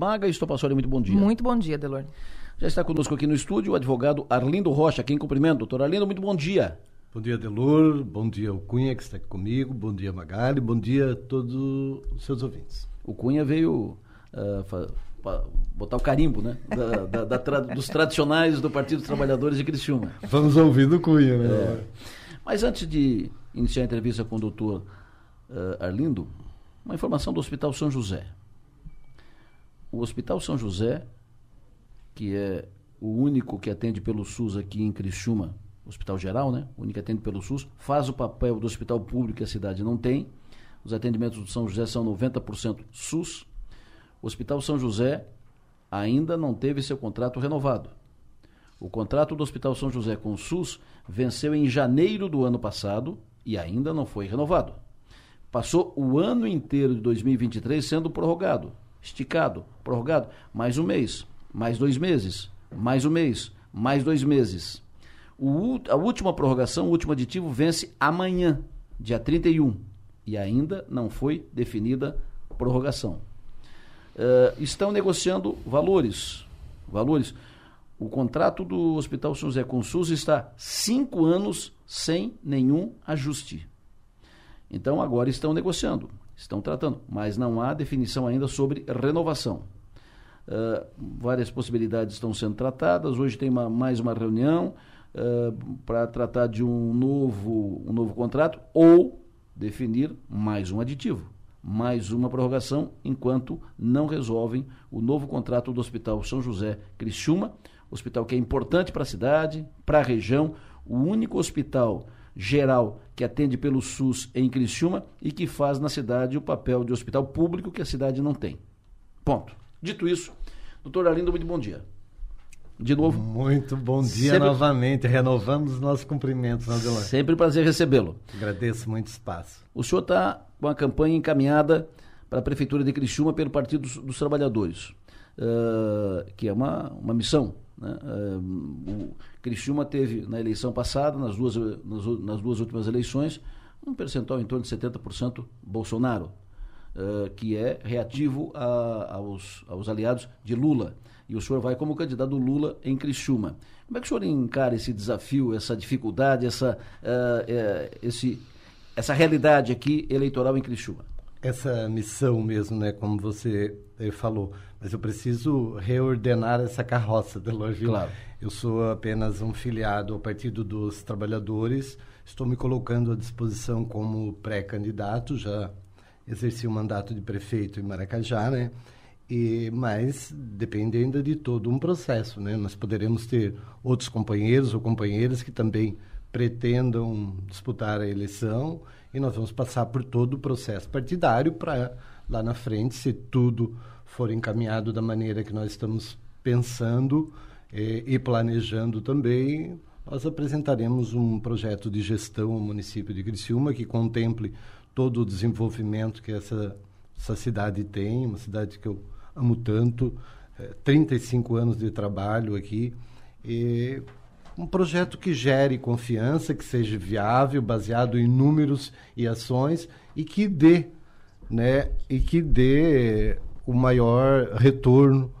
Maga Estopassoli, muito bom dia. Muito bom dia, Delor. Já está conosco aqui no estúdio o advogado Arlindo Rocha, quem cumprimento. Doutor Arlindo, muito bom dia. Bom dia, Delor. Bom dia, o Cunha, que está aqui comigo. Bom dia, Magali. Bom dia a todos os seus ouvintes. O Cunha veio uh, botar o carimbo, né? Da, da, da tra dos tradicionais do Partido dos Trabalhadores de Criciúma. Vamos ouvir do Cunha, né? É. Mas antes de iniciar a entrevista com o doutor uh, Arlindo, uma informação do Hospital São José o Hospital São José, que é o único que atende pelo SUS aqui em Criciúma, Hospital Geral, né? O único que atende pelo SUS, faz o papel do hospital público que a cidade não tem. Os atendimentos do São José são 90% SUS. O Hospital São José ainda não teve seu contrato renovado. O contrato do Hospital São José com o SUS venceu em janeiro do ano passado e ainda não foi renovado. Passou o ano inteiro de 2023 sendo prorrogado esticado, prorrogado, mais um mês, mais dois meses, mais um mês, mais dois meses. O, a última prorrogação, o último aditivo, vence amanhã, dia 31, e ainda não foi definida prorrogação. Uh, estão negociando valores. Valores. O contrato do Hospital São José com SUS está cinco anos sem nenhum ajuste. Então agora estão negociando estão tratando, mas não há definição ainda sobre renovação. Uh, várias possibilidades estão sendo tratadas. Hoje tem uma, mais uma reunião uh, para tratar de um novo, um novo contrato ou definir mais um aditivo, mais uma prorrogação, enquanto não resolvem o novo contrato do Hospital São José Criciúma, hospital que é importante para a cidade, para a região, o único hospital geral que atende pelo SUS em Criciúma e que faz na cidade o papel de hospital público que a cidade não tem. Ponto. Dito isso, doutor Arlindo, muito bom dia. De novo. Muito bom dia sempre... novamente. Renovamos os nossos cumprimentos, Adelante. Sempre prazer recebê-lo. Agradeço muito espaço. O senhor está com a campanha encaminhada para a Prefeitura de Criciúma pelo Partido dos, dos Trabalhadores, uh, que é uma, uma missão né? o Criciúma teve na eleição passada, nas duas, nas, nas duas últimas eleições, um percentual em torno de 70% Bolsonaro, uh, que é reativo a, aos, aos aliados de Lula. E o senhor vai como candidato Lula em Criciúma. Como é que o senhor encara esse desafio, essa dificuldade, essa, uh, uh, esse, essa realidade aqui eleitoral em Criciúma? essa missão mesmo, né, como você falou. Mas eu preciso reordenar essa carroça, Delor, Claro. Eu sou apenas um filiado ao Partido dos Trabalhadores. Estou me colocando à disposição como pré-candidato. Já exerci o mandato de prefeito em Maracajá, né? E, mas depende ainda de todo um processo, né? Nós poderemos ter outros companheiros ou companheiras que também pretendam disputar a eleição e nós vamos passar por todo o processo partidário para lá na frente, se tudo for encaminhado da maneira que nós estamos pensando eh, e planejando também, nós apresentaremos um projeto de gestão ao município de Criciúma que contemple todo o desenvolvimento que essa, essa cidade tem, uma cidade que eu amo tanto, eh, 35 anos de trabalho aqui, e um projeto que gere confiança, que seja viável, baseado em números e ações e que dê, né, e que dê o maior retorno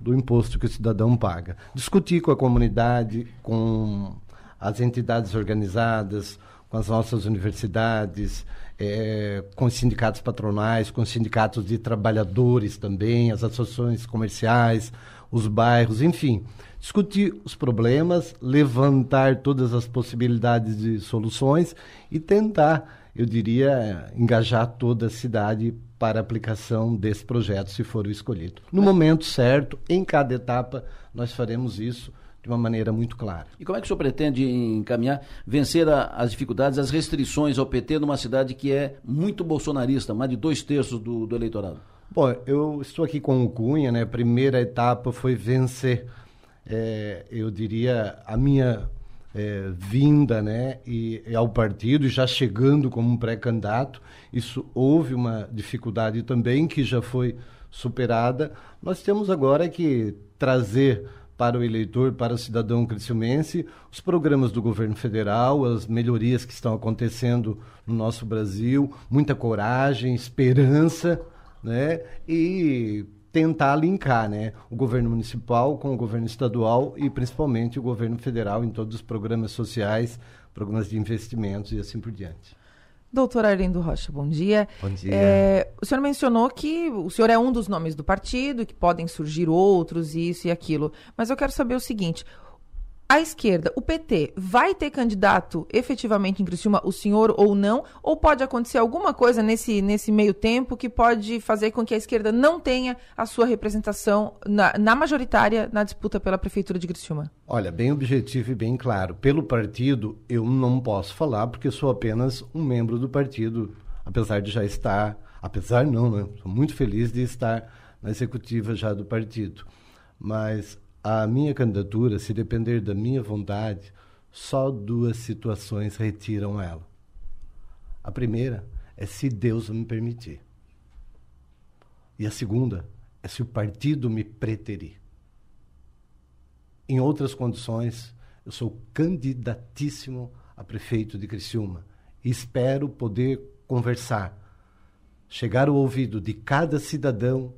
do imposto que o cidadão paga. Discutir com a comunidade, com as entidades organizadas, com as nossas universidades, é, com os sindicatos patronais, com os sindicatos de trabalhadores também, as associações comerciais, os bairros, enfim discutir os problemas, levantar todas as possibilidades de soluções e tentar, eu diria, engajar toda a cidade para aplicação desse projeto, se for o escolhido. No momento certo, em cada etapa, nós faremos isso de uma maneira muito clara. E como é que o senhor pretende encaminhar, vencer a, as dificuldades, as restrições ao PT numa cidade que é muito bolsonarista, mais de dois terços do, do eleitorado? Bom, eu estou aqui com o Cunha, né? A primeira etapa foi vencer é, eu diria, a minha é, vinda né, e, e, ao partido, já chegando como um pré-candidato, isso houve uma dificuldade também que já foi superada. Nós temos agora que trazer para o eleitor, para o cidadão criciumense, os programas do governo federal, as melhorias que estão acontecendo no nosso Brasil, muita coragem, esperança, né? E tentar linkar né, o governo municipal com o governo estadual e principalmente o governo federal em todos os programas sociais, programas de investimentos e assim por diante. Doutor Arlindo Rocha, bom dia. Bom dia. É, o senhor mencionou que o senhor é um dos nomes do partido, que podem surgir outros, isso e aquilo. Mas eu quero saber o seguinte: a esquerda, o PT, vai ter candidato efetivamente em Criciúma, o senhor ou não? Ou pode acontecer alguma coisa nesse, nesse meio tempo que pode fazer com que a esquerda não tenha a sua representação na, na majoritária na disputa pela Prefeitura de Criciúma? Olha, bem objetivo e bem claro. Pelo partido, eu não posso falar porque sou apenas um membro do partido, apesar de já estar, apesar não, né? Sou muito feliz de estar na executiva já do partido. Mas a minha candidatura, se depender da minha vontade, só duas situações retiram ela. A primeira é se Deus me permitir. E a segunda é se o partido me preterir. Em outras condições, eu sou candidatíssimo a prefeito de Criciúma e espero poder conversar, chegar ao ouvido de cada cidadão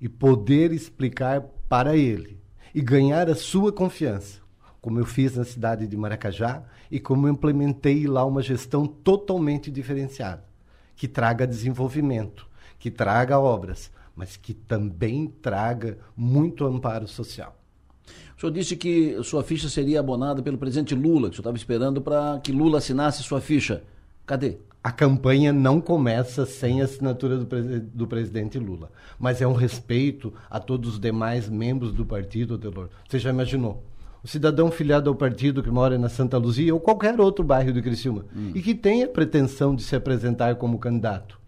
e poder explicar para ele e ganhar a sua confiança, como eu fiz na cidade de Maracajá e como eu implementei lá uma gestão totalmente diferenciada, que traga desenvolvimento, que traga obras, mas que também traga muito amparo social. O senhor disse que sua ficha seria abonada pelo presidente Lula, que o senhor estava esperando para que Lula assinasse sua ficha. Cadê? A campanha não começa sem a assinatura do, do, presidente Lula. Mas é um respeito a todos os demais membros do partido, Delor. Você já imaginou? O cidadão filiado ao partido que mora na Santa Luzia ou qualquer outro bairro de Criciúma hum. e que tem a pretensão de se apresentar como candidato.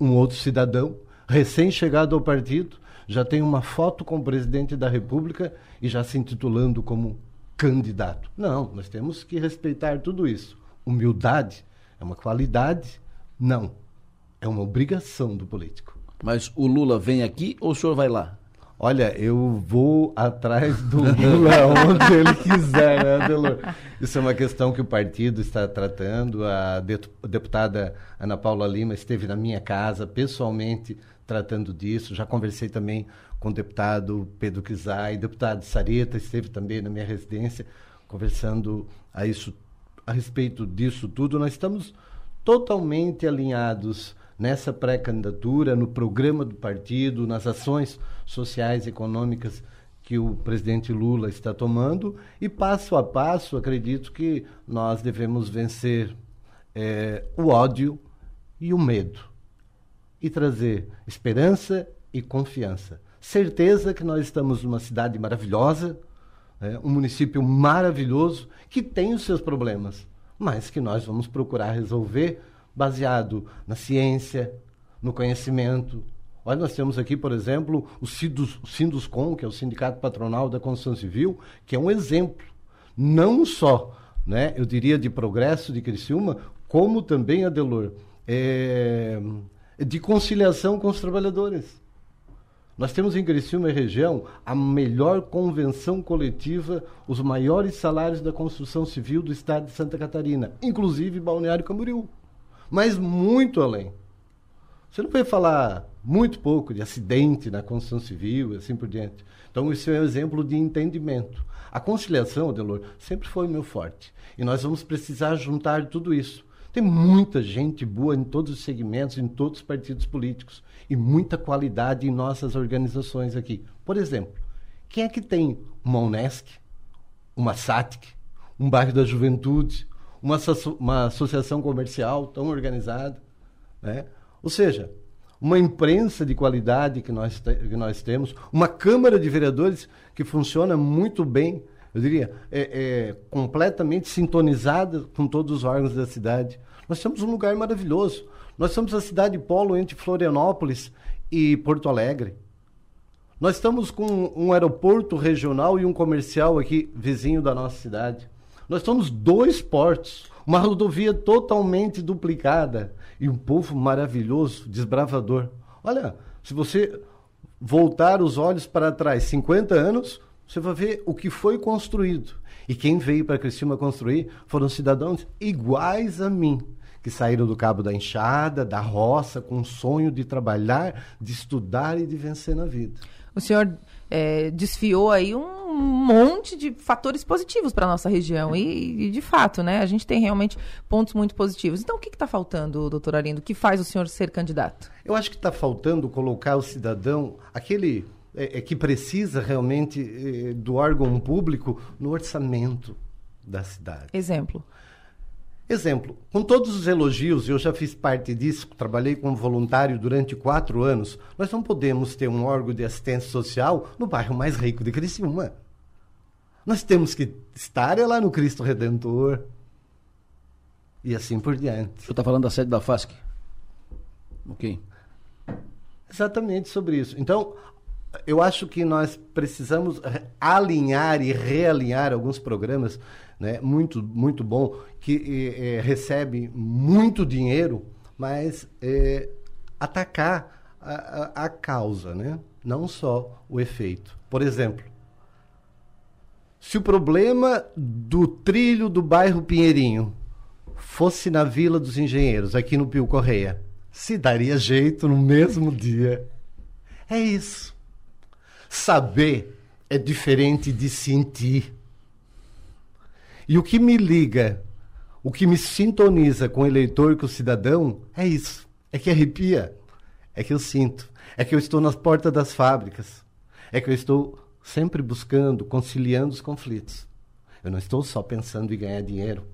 Um outro cidadão, recém-chegado ao partido, já tem uma foto com o presidente da República e já se intitulando como candidato. Não, nós temos que respeitar tudo isso. Humildade é uma qualidade? Não. É uma obrigação do político. Mas o Lula vem aqui ou o senhor vai lá? Olha, eu vou atrás do Lula onde ele quiser, né, Adelor? Isso é uma questão que o partido está tratando. A deputada Ana Paula Lima esteve na minha casa pessoalmente tratando disso. Já conversei também com o deputado Pedro Kizai, deputado Sareta esteve também na minha residência conversando a isso a respeito disso tudo, nós estamos totalmente alinhados nessa pré-candidatura, no programa do partido, nas ações sociais e econômicas que o presidente Lula está tomando e passo a passo acredito que nós devemos vencer é, o ódio e o medo e trazer esperança e confiança. Certeza que nós estamos numa cidade maravilhosa, é um município maravilhoso que tem os seus problemas, mas que nós vamos procurar resolver baseado na ciência, no conhecimento. Olha, nós temos aqui, por exemplo, o Sinduscom, que é o Sindicato Patronal da Construção Civil, que é um exemplo, não só, né, eu diria, de progresso de Criciúma, como também, Adelor, é, de conciliação com os trabalhadores. Nós temos em Criciúma e região a melhor convenção coletiva, os maiores salários da construção civil do estado de Santa Catarina, inclusive Balneário Camboriú. Mas muito além. Você não vai falar muito pouco de acidente na construção civil e assim por diante. Então, isso é um exemplo de entendimento. A conciliação, Adelor, sempre foi meu forte. E nós vamos precisar juntar tudo isso. Tem muita gente boa em todos os segmentos, em todos os partidos políticos e muita qualidade em nossas organizações aqui. Por exemplo, quem é que tem uma Unesc, uma SATIC, um bairro da juventude, uma, uma associação comercial tão organizada? Né? Ou seja, uma imprensa de qualidade que nós, que nós temos, uma Câmara de Vereadores que funciona muito bem eu diria, é, é, completamente sintonizada com todos os órgãos da cidade. Nós temos um lugar maravilhoso. Nós somos a cidade polo entre Florianópolis e Porto Alegre. Nós estamos com um aeroporto regional e um comercial aqui vizinho da nossa cidade. Nós temos dois portos, uma rodovia totalmente duplicada e um povo maravilhoso, desbravador. Olha, se você voltar os olhos para trás 50 anos, você vai ver o que foi construído. E quem veio para Criciúma construir foram cidadãos iguais a mim, que saíram do cabo da enxada, da roça, com o sonho de trabalhar, de estudar e de vencer na vida. O senhor é, desfiou aí um monte de fatores positivos para a nossa região. E, e, de fato, né, a gente tem realmente pontos muito positivos. Então, o que está faltando, doutor Arindo? O que faz o senhor ser candidato? Eu acho que está faltando colocar o cidadão, aquele é, é que precisa realmente é, do órgão público, no orçamento da cidade. Exemplo. Exemplo, com todos os elogios, eu já fiz parte disso, trabalhei como voluntário durante quatro anos, nós não podemos ter um órgão de assistência social no bairro mais rico de Criciúma. Nós temos que estar lá no Cristo Redentor e assim por diante. Senhor está falando da sede da FASC? Ok. Exatamente sobre isso. Então, eu acho que nós precisamos alinhar e realinhar alguns programas, né, muito, muito bom, que é, recebe muito dinheiro, mas é, atacar a, a, causa, né? não só o efeito. Por exemplo, se o problema do trilho do bairro Pinheirinho fosse na Vila dos Engenheiros, aqui no Pio Correia, se daria jeito no mesmo dia. É isso. Saber é diferente de sentir. E o que me liga, o que me sintoniza com o eleitor, com o cidadão, é isso. É que arrepia. É que eu sinto. É que eu estou nas portas das fábricas. É que eu estou sempre buscando, conciliando os conflitos. Eu não estou só pensando em ganhar dinheiro,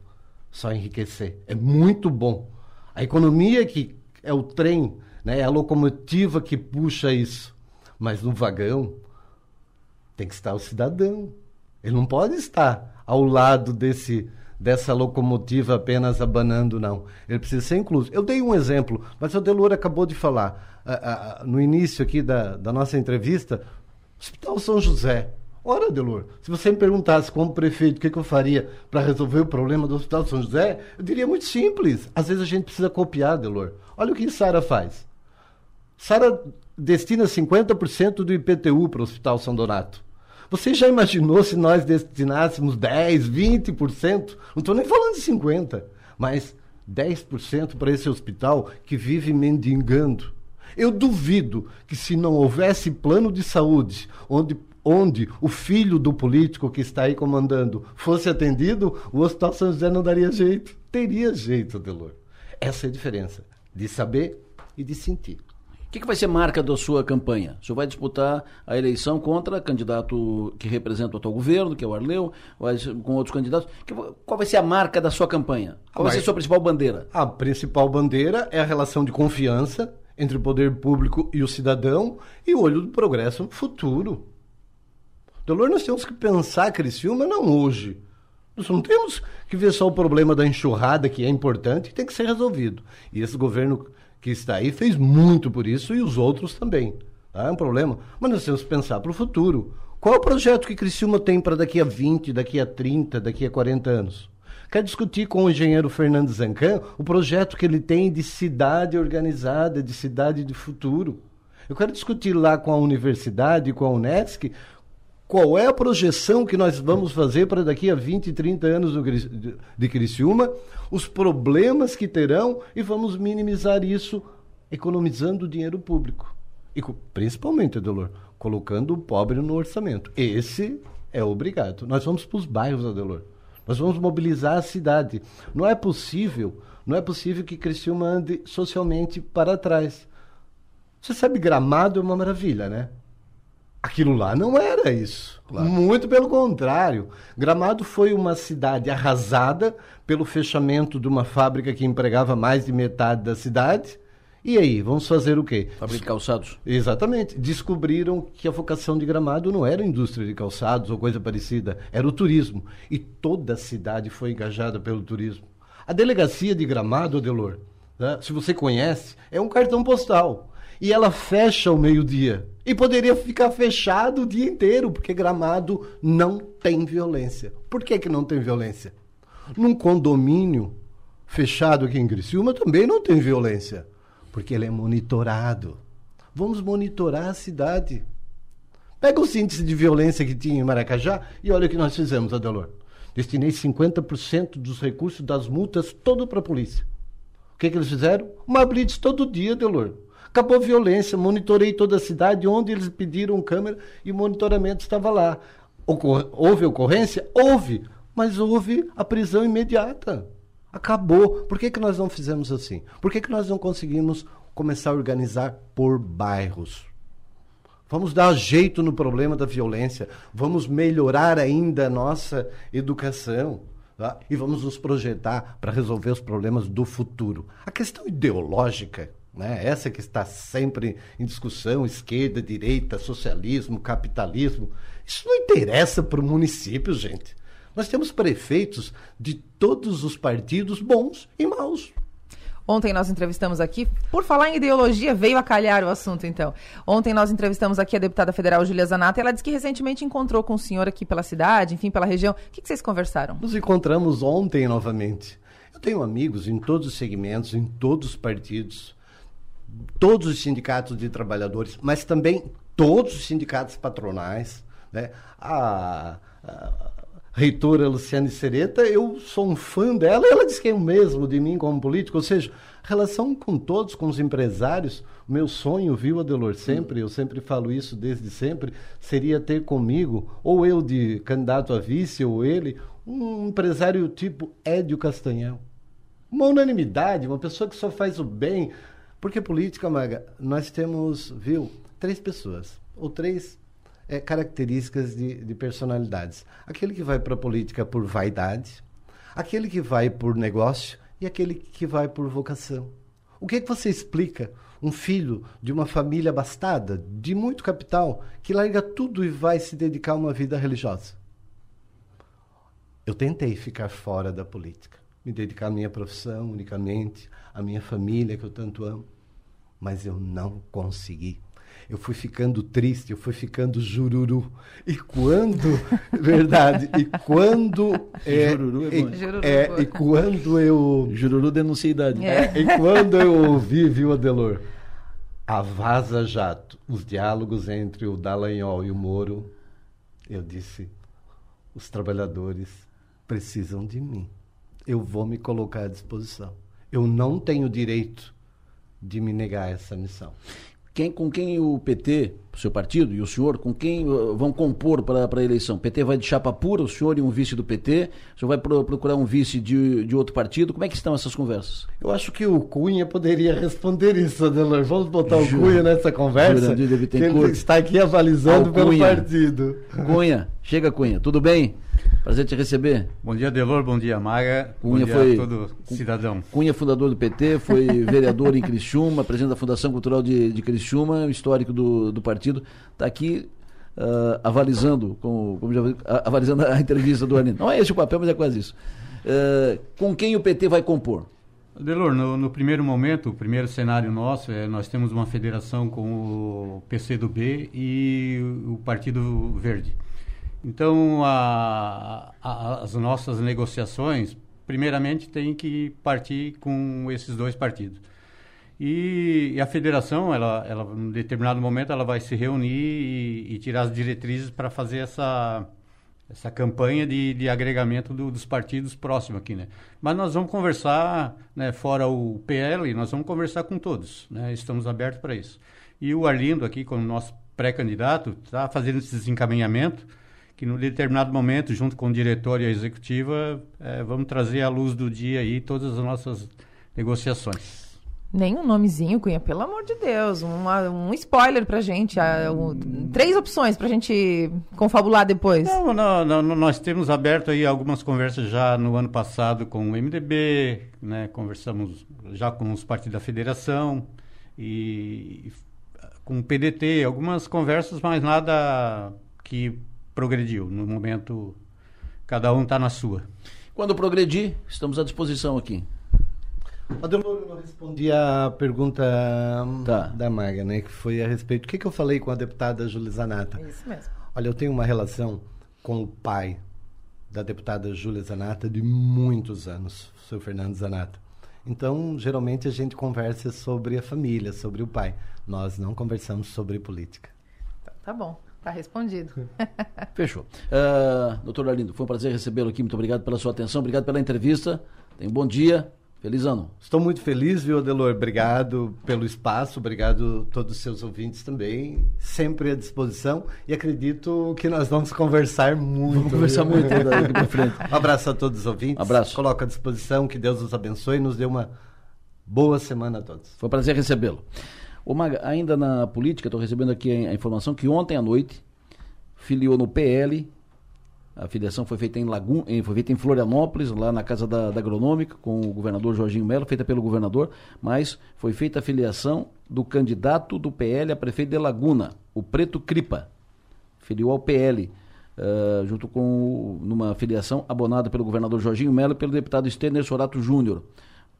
só enriquecer. É muito bom. A economia que é o trem, né, é a locomotiva que puxa isso. Mas no vagão, tem que estar o cidadão. Ele não pode estar ao lado desse dessa locomotiva apenas abanando, não. Ele precisa ser incluso. Eu dei um exemplo, mas o Delor acabou de falar. no início aqui da, da nossa entrevista, Hospital São José. Ora, Delor, se você me perguntasse como prefeito o que, que eu faria para resolver o problema do Hospital São José, eu diria muito simples. Às vezes a gente precisa copiar, Delor. Olha o que Sara faz. Sara destina 50% do IPTU para o Hospital São Donato. Você já imaginou se nós destinássemos 10, 20%? Não estou nem falando de 50%, mas 10% para esse hospital que vive mendigando. Eu duvido que se não houvesse plano de saúde, onde, onde o filho do político que está aí comandando fosse atendido, o Hospital São José não daria jeito. Teria jeito, Delor. Essa é a diferença de saber e de sentir. O que, que, vai ser marca da sua campanha? O senhor vai disputar a eleição contra candidato que representa o atual governo, que é o Arleu, vai, com outros candidatos. qual vai ser a marca da sua campanha? Qual vai ser a sua principal bandeira? A principal bandeira é a relação de confiança entre o poder público e o cidadão e o olho do progresso futuro. Dolor, nós temos que pensar Criciúma não hoje. Nós não temos que ver só o problema da enxurrada, que é importante e tem que ser resolvido. E esse governo que está aí fez muito por isso e os outros também. Tá? É um problema. Mas nós temos que pensar para o futuro. Qual é o projeto que Criciúma tem para daqui a 20, daqui a 30, daqui a 40 anos? Quero discutir com o engenheiro Fernando Zancan o projeto que ele tem de cidade organizada, de cidade de futuro. Eu quero discutir lá com a universidade, com a Unesc, qual é a projeção que nós vamos fazer para daqui a 20, 30 anos de Criciúma, os problemas que terão e vamos minimizar isso economizando dinheiro público. E principalmente, Adelor, colocando o pobre no orçamento. Esse é obrigado. Nós vamos para os bairros, Adelor. Nós vamos mobilizar a cidade. Não é possível, não é possível que Criciúma ande socialmente para trás. Você sabe, Gramado é uma maravilha, né? Aquilo lá não era isso. Claro. Muito pelo contrário. Gramado foi uma cidade arrasada pelo fechamento de uma fábrica que empregava mais de metade da cidade. E aí, vamos fazer o quê? Fábrica de calçados. Exatamente. Descobriram que a vocação de Gramado não era indústria de calçados ou coisa parecida, era o turismo. E toda a cidade foi engajada pelo turismo. A delegacia de Gramado, Delor, né, se você conhece, é um cartão postal e ela fecha ao meio-dia. E poderia ficar fechado o dia inteiro, porque Gramado não tem violência. Por que, que não tem violência? Num condomínio fechado aqui em Criciúma também não tem violência, porque ele é monitorado. Vamos monitorar a cidade. Pega os índices de violência que tinha em Maracajá e olha o que nós fizemos, Adelor. Destinei 50% dos recursos das multas todo para a polícia. O que, que eles fizeram? Uma blitz todo dia, Adelor Acabou a violência, monitorei toda a cidade, onde eles pediram câmera e o monitoramento estava lá. Ocor houve ocorrência? Houve, mas houve a prisão imediata. Acabou. Por que, que nós não fizemos assim? Por que, que nós não conseguimos começar a organizar por bairros? Vamos dar jeito no problema da violência. Vamos melhorar ainda a nossa educação. Tá? E vamos nos projetar para resolver os problemas do futuro. A questão ideológica, né? essa que está sempre em discussão esquerda, direita, socialismo, capitalismo isso não interessa para o município, gente. Nós temos prefeitos de todos os partidos bons e maus. Ontem nós entrevistamos aqui, por falar em ideologia, veio a calhar o assunto então. Ontem nós entrevistamos aqui a deputada federal Julia Zanata e ela disse que recentemente encontrou com o senhor aqui pela cidade, enfim, pela região. O que, que vocês conversaram? Nos encontramos ontem novamente. Eu tenho amigos em todos os segmentos, em todos os partidos, todos os sindicatos de trabalhadores, mas também todos os sindicatos patronais. Né? A, a reitora Luciane Sereta, eu sou um fã dela, ela diz que é o mesmo de mim como político, ou seja, relação com todos, com os empresários, meu sonho, viu, Adelor, sempre, eu sempre falo isso desde sempre, seria ter comigo, ou eu de candidato a vice, ou ele, um empresário tipo Édio Castanhão. Uma unanimidade, uma pessoa que só faz o bem. Porque política, Maga, nós temos, viu, três pessoas, ou três é, características de, de personalidades. Aquele que vai para a política por vaidade, aquele que vai por negócio e aquele que vai por vocação. O que, é que você explica um filho de uma família abastada, de muito capital, que larga tudo e vai se dedicar a uma vida religiosa? Eu tentei ficar fora da política, me dedicar à minha profissão unicamente, à minha família que eu tanto amo, mas eu não consegui eu fui ficando triste, eu fui ficando jururu. E quando, verdade, e quando é, jururu é, bom. E, é, e quando eu jururu denuncia idade. É. E quando eu ouvi, viu, Adelor, a Vaza Jato, os diálogos entre o Dallagnol e o Moro, eu disse: os trabalhadores precisam de mim. Eu vou me colocar à disposição. Eu não tenho direito de me negar essa missão quem, com quem o PT, o seu partido e o senhor, com quem uh, vão compor para a eleição? O PT vai de chapa pura, o senhor e um vice do PT, o senhor vai pro, procurar um vice de, de outro partido? Como é que estão essas conversas? Eu acho que o Cunha poderia responder isso, Adelor. Vamos botar o Cunha nessa conversa, que ele está aqui avalizando pelo partido. Cunha, chega Cunha, tudo bem? Prazer te receber. Bom dia, Delor. Bom dia, Maga. Cunha bom dia foi, a todo cidadão. Cunha, fundador do PT, foi vereador em Criciúma, presidente da Fundação Cultural de, de Criciúma, histórico do, do partido. Está aqui uh, avalizando, como, como já, avalizando a entrevista do Arlindo. Não é esse o papel, mas é quase isso. Uh, com quem o PT vai compor? Delor, no, no, primeiro momento, o primeiro cenário nosso, é nós temos uma federação com o PCdoB e o Partido Verde. Então, a, a, as nossas negociações, primeiramente, tem que partir com esses dois partidos. E, e a federação, ela, ela, em determinado momento, ela vai se reunir e, e tirar as diretrizes para fazer essa, essa campanha de, de agregamento do, dos partidos próximos aqui, né? Mas nós vamos conversar, né, fora o PL, nós vamos conversar com todos, né? Estamos abertos para isso. E o Arlindo aqui, como nosso pré-candidato, está fazendo esse desencaminhamento que no determinado momento, junto com o diretor e a executiva, é, vamos trazer à luz do dia aí todas as nossas negociações. Nem um nomezinho, Cunha, pelo amor de Deus. Uma, um spoiler pra gente. um, três opções pra gente confabular depois. Não, não, não, nós temos aberto aí algumas conversas já no ano passado com o MDB, né? Conversamos já com os partidos da federação e com o PDT, algumas conversas, mas nada que progrediu. No momento, cada um está na sua. Quando progredir, estamos à disposição aqui. Adelor, eu não respondi a pergunta tá. da Maga, né? Que foi a respeito. O que, que eu falei com a deputada Júlia Zanata? Isso mesmo. Olha, eu tenho uma relação com o pai da deputada Júlia Zanata de muitos anos, o seu Fernando Zanata. Então, geralmente a gente conversa sobre a família, sobre o pai. Nós não conversamos sobre política. Tá, tá bom. Está respondido. Fechou. Uh, doutor Arlindo, foi um prazer recebê-lo aqui. Muito obrigado pela sua atenção, obrigado pela entrevista. Tenha um bom dia. Feliz ano. Estou muito feliz, viu, Adelor? Obrigado pelo espaço, obrigado a todos os seus ouvintes também. Sempre à disposição e acredito que nós vamos conversar muito. Vamos conversar viu? muito daqui para frente. Um abraço a todos os ouvintes. Abraço. Coloco à disposição, que Deus os abençoe e nos dê uma boa semana a todos. Foi um prazer recebê-lo. Maga, ainda na política, estou recebendo aqui a informação que ontem à noite filiou no PL a filiação foi feita em Lagoon, foi feita em Florianópolis, lá na casa da, da Agronômica, com o governador Jorginho Melo, feita pelo governador, mas foi feita a filiação do candidato do PL a prefeito de Laguna, o Preto Cripa. Filiou ao PL, uh, junto com numa filiação abonada pelo governador Jorginho Melo e pelo deputado Stener Sorato Júnior.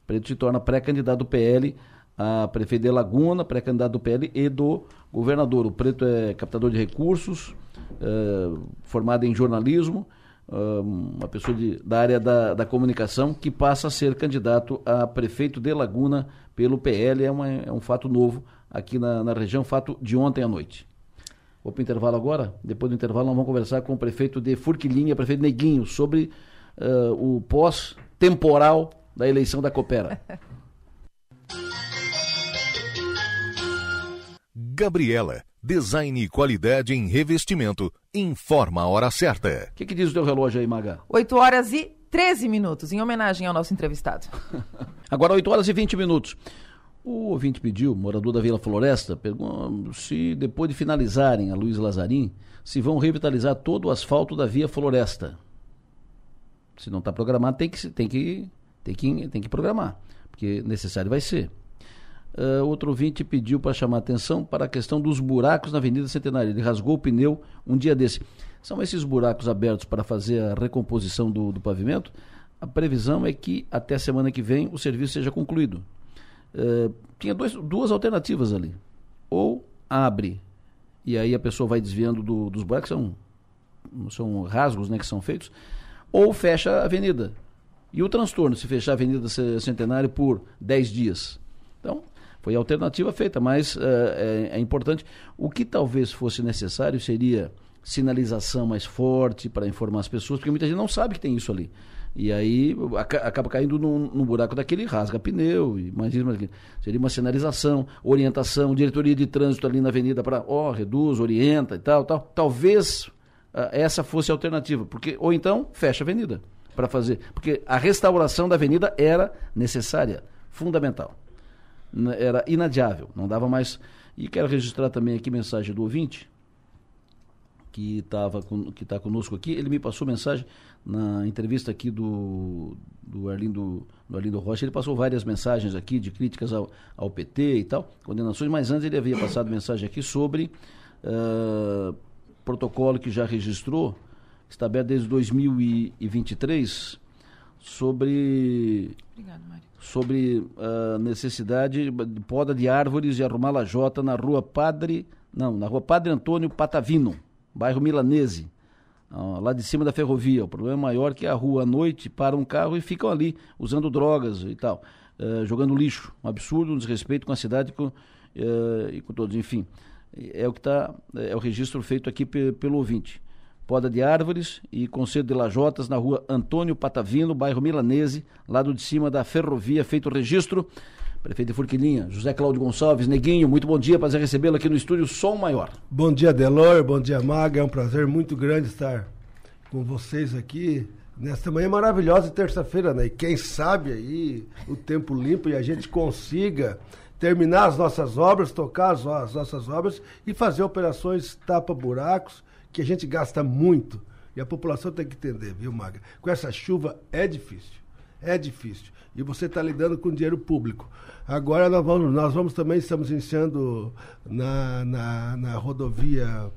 Preto se torna pré-candidato do PL a prefeito de Laguna, pré-candidato do PL e do governador. O Preto é captador de recursos, uh, formado em jornalismo, uh, uma pessoa de, da área da, da, comunicação, que passa a ser candidato a prefeito de Laguna pelo PL. É, uma, é um fato novo aqui na, na região, fato de ontem à noite. Vou para o intervalo agora. Depois do intervalo, nós vamos conversar com o prefeito de Furquilinha, prefeito Neguinho, sobre uh, o pós-temporal da eleição da Coopera. Gabriela, design e qualidade em revestimento, informa a hora certa. O que, que, diz o teu relógio aí, Maga? 8 horas e 13 minutos, em homenagem ao nosso entrevistado. Agora 8 horas e 20 minutos. O ouvinte pediu, morador da Vila Floresta, pergunta se depois de finalizarem a Luiz Lazarim, se vão revitalizar todo o asfalto da Via Floresta. Se não está programado, tem que, tem, que, tem, que, tem que programar, porque necessário vai ser. Uh, outro ouvinte pediu para chamar atenção para a questão dos buracos na Avenida Centenário. Ele rasgou o pneu um dia desse. São esses buracos abertos para fazer a recomposição do, do pavimento? A previsão é que até semana que vem o serviço seja concluído. Uh, tinha dois, duas alternativas ali. Ou abre e aí a pessoa vai desviando do, dos buracos, são, são rasgos né, que são feitos, ou fecha a avenida. E o transtorno se fechar a Avenida Centenário por 10 dias? Então, foi a alternativa feita, mas uh, é, é, importante. O que talvez fosse necessário seria sinalização mais forte para informar as pessoas, porque muita gente não sabe que tem isso ali. E aí acaba caindo num, num, buraco daquele, rasga pneu, aquilo. Seria uma sinalização, orientação, diretoria de trânsito ali na avenida para, ó, oh, reduz, orienta e tal, tal. Talvez uh, essa fosse a alternativa, porque ou então fecha a avenida para fazer, porque a restauração da avenida era necessária, fundamental era inadiável, não dava mais. E quero registrar também aqui mensagem do ouvinte, que estava que está conosco aqui. Ele me passou mensagem na entrevista aqui do, do, Arlindo, do Arlindo Rocha. Ele passou várias mensagens aqui de críticas ao, ao PT e tal, condenações, mas antes ele havia passado mensagem aqui sobre uh, protocolo que já registrou, que está aberto desde 2023, sobre. Obrigado, Mário sobre a necessidade de poda de árvores e arrumar lajota na rua Padre, não, na rua Padre Antônio Patavino, bairro Milanese, lá de cima da ferrovia. O problema é maior que a rua à noite para um carro e ficam ali usando drogas e tal, uh, jogando lixo. Um absurdo, um desrespeito com a cidade com, e com todos. Enfim, é o que está, é o registro feito aqui pelo ouvinte poda de árvores e conselho de lajotas na rua Antônio Patavino, bairro Milanese, lado de cima da ferrovia, feito o registro. Prefeito de Furquilinha, José Cláudio Gonçalves, Neguinho, muito bom dia, prazer recebê-lo aqui no estúdio Som Maior. Bom dia, Delor, bom dia, Maga, é um prazer muito grande estar com vocês aqui nesta manhã maravilhosa de terça-feira, né? E quem sabe aí o tempo limpo e a gente consiga terminar as nossas obras, tocar as nossas obras e fazer operações tapa-buracos, que a gente gasta muito e a população tem que entender, viu, Maga? Com essa chuva é difícil. É difícil. E você está lidando com dinheiro público. Agora nós vamos, nós vamos também, estamos iniciando na, na, na rodovia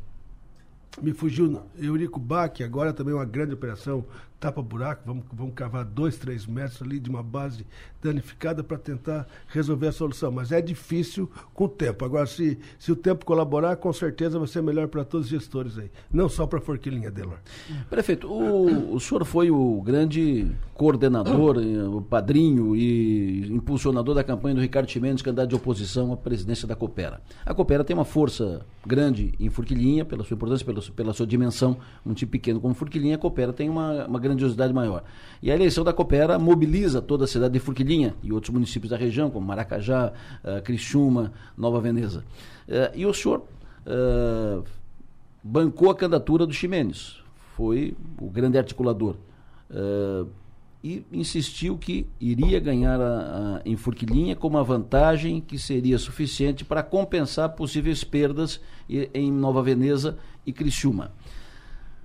me fugiu Eurico Bach, agora também uma grande operação tapa-buraco, vamos, vamos cavar dois, três metros ali de uma base danificada para tentar resolver a solução. Mas é difícil com o tempo. Agora, se, se o tempo colaborar, com certeza vai ser melhor para todos os gestores aí, não só para a Forquilinha, Delor. Prefeito, o, o senhor foi o grande coordenador, eh, o padrinho e impulsionador da campanha do Ricardo Chimenez, candidato de oposição à presidência da Coopera. A Coopera tem uma força grande em Forquilinha, pela sua importância, pela, pela sua dimensão, um tipo pequeno como Forquilinha, a Coopera tem uma, uma grande grandiosidade maior. E a eleição da Coopera mobiliza toda a cidade de Forquilinha e outros municípios da região, como Maracajá, uh, Criciúma, Nova Veneza. Uh, e o senhor uh, bancou a candidatura do Ximenes, foi o grande articulador. Uh, e insistiu que iria ganhar a, a, em Forquilinha com uma vantagem que seria suficiente para compensar possíveis perdas em Nova Veneza e Criciúma.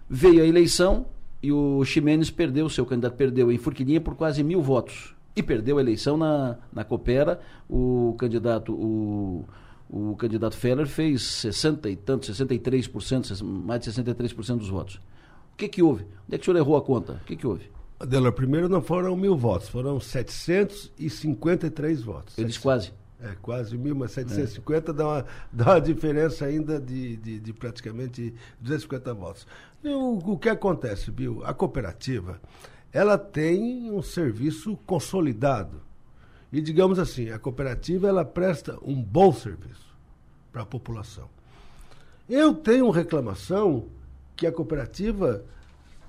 Veio a eleição e o Ximenes perdeu, seu candidato perdeu em Forquilinha por quase mil votos. E perdeu a eleição na, na Coopera. O candidato, o, o candidato Feller fez 60 e tanto, 63%, mais de 63% dos votos. O que, que houve? Onde é que o senhor errou a conta? O que, que houve? Adelor, primeiro não foram mil votos, foram 753 votos. Eles quase. É, quase mil, mas 750 é. dá, uma, dá uma diferença ainda de, de, de praticamente 250 votos. O, o que acontece, Bill? A cooperativa, ela tem um serviço consolidado. E digamos assim, a cooperativa ela presta um bom serviço para a população. Eu tenho reclamação que a cooperativa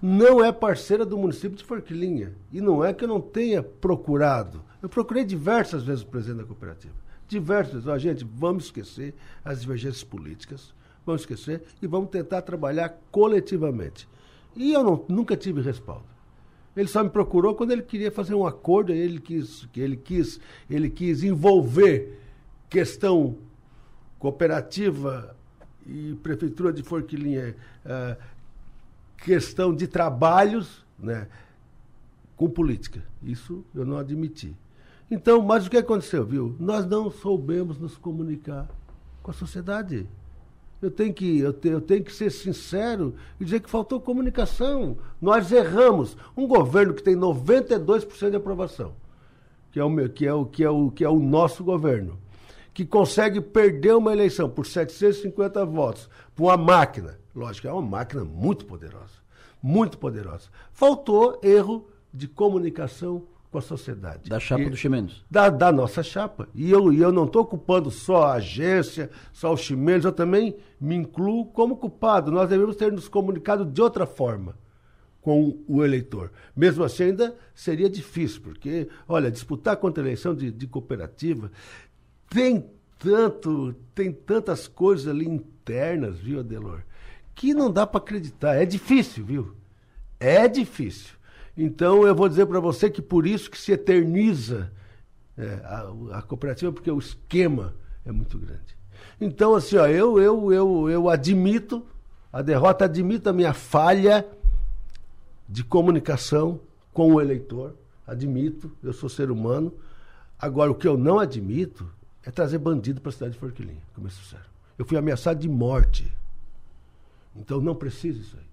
não é parceira do município de Forquilinha. E não é que eu não tenha procurado. Eu procurei diversas vezes o presidente da cooperativa. Diversas vezes. Ó, gente, vamos esquecer as divergências políticas. Vamos esquecer e vamos tentar trabalhar coletivamente. E eu não, nunca tive respaldo. Ele só me procurou quando ele queria fazer um acordo, ele quis, ele quis, ele quis envolver questão cooperativa e prefeitura de Forquilinha, uh, questão de trabalhos né, com política. Isso eu não admiti. Então, mas o que aconteceu, viu? Nós não soubemos nos comunicar com a sociedade. Eu tenho que, eu tenho, eu tenho que ser sincero e dizer que faltou comunicação. Nós erramos. Um governo que tem 92% de aprovação, que é o, meu, que é o, que é o, que é o nosso governo, que consegue perder uma eleição por 750 votos para uma máquina Lógico, é uma máquina muito poderosa. Muito poderosa. Faltou erro de comunicação com a sociedade. Da chapa e, do Chimenez. Da, da nossa chapa. E eu, e eu não estou culpando só a agência, só o Chimenez, eu também me incluo como culpado. Nós devemos ter nos comunicado de outra forma com o eleitor. Mesmo assim, ainda seria difícil, porque, olha, disputar contra a eleição de, de cooperativa tem tanto, tem tantas coisas ali internas, viu, Adelor? que não dá para acreditar. É difícil, viu? É difícil. Então eu vou dizer para você que por isso que se eterniza é, a, a, cooperativa, porque o esquema é muito grande. Então, assim, ó, eu, eu, eu, eu admito a derrota, admito a minha falha de comunicação com o eleitor. Admito, eu sou ser humano. Agora, o que eu não admito é trazer bandido para a cidade de Forquilinha, como é sincero. Eu fui ameaçado de morte então não precisa isso aí.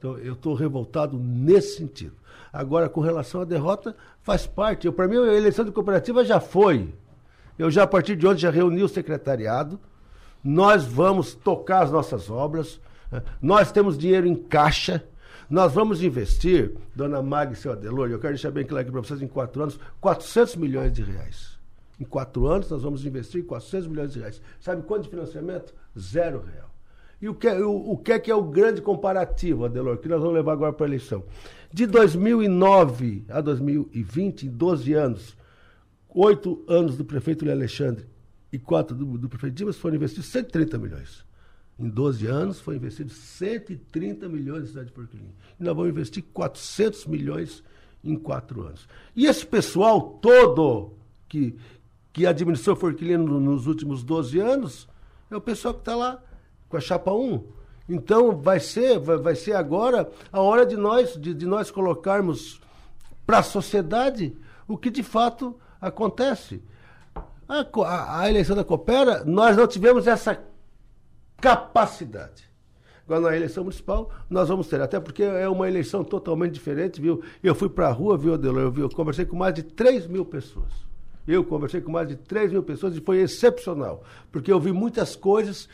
Então eu estou revoltado nesse sentido. Agora, com relação à derrota, faz parte. Para mim, a eleição de cooperativa já foi. Eu já, a partir de ontem, já reuni o secretariado. Nós vamos tocar as nossas obras. Nós temos dinheiro em caixa. Nós vamos investir, dona Mag e seu Adelor, eu quero deixar bem claro aqui para vocês, em quatro anos, 400 milhões de reais. Em quatro anos, nós vamos investir 400 milhões de reais. Sabe quanto de financiamento? Zero real. E o que, é, o, o que é que é o grande comparativo, Adelor, que nós vamos levar agora para a eleição? De 2009 a 2020, em 12 anos, oito anos do prefeito Léo Alexandre e quatro do, do prefeito Dimas, foram investidos 130 milhões. Em 12 anos foi investido 130 milhões na cidade de Porquilinha. E nós vamos investir 400 milhões em quatro anos. E esse pessoal todo que, que administrou Forquilinha nos últimos 12 anos é o pessoal que está lá com a chapa 1. Então vai ser, vai, vai ser agora a hora de nós, de, de nós colocarmos para a sociedade o que de fato acontece. A, a, a, eleição da Coopera, nós não tivemos essa capacidade. Agora, na eleição municipal, nós vamos ter, até porque é uma eleição totalmente diferente, viu? Eu fui para a rua, viu, Adelor? Eu, eu conversei com mais de 3 mil pessoas. Eu conversei com mais de 3 mil pessoas e foi excepcional, porque eu vi muitas coisas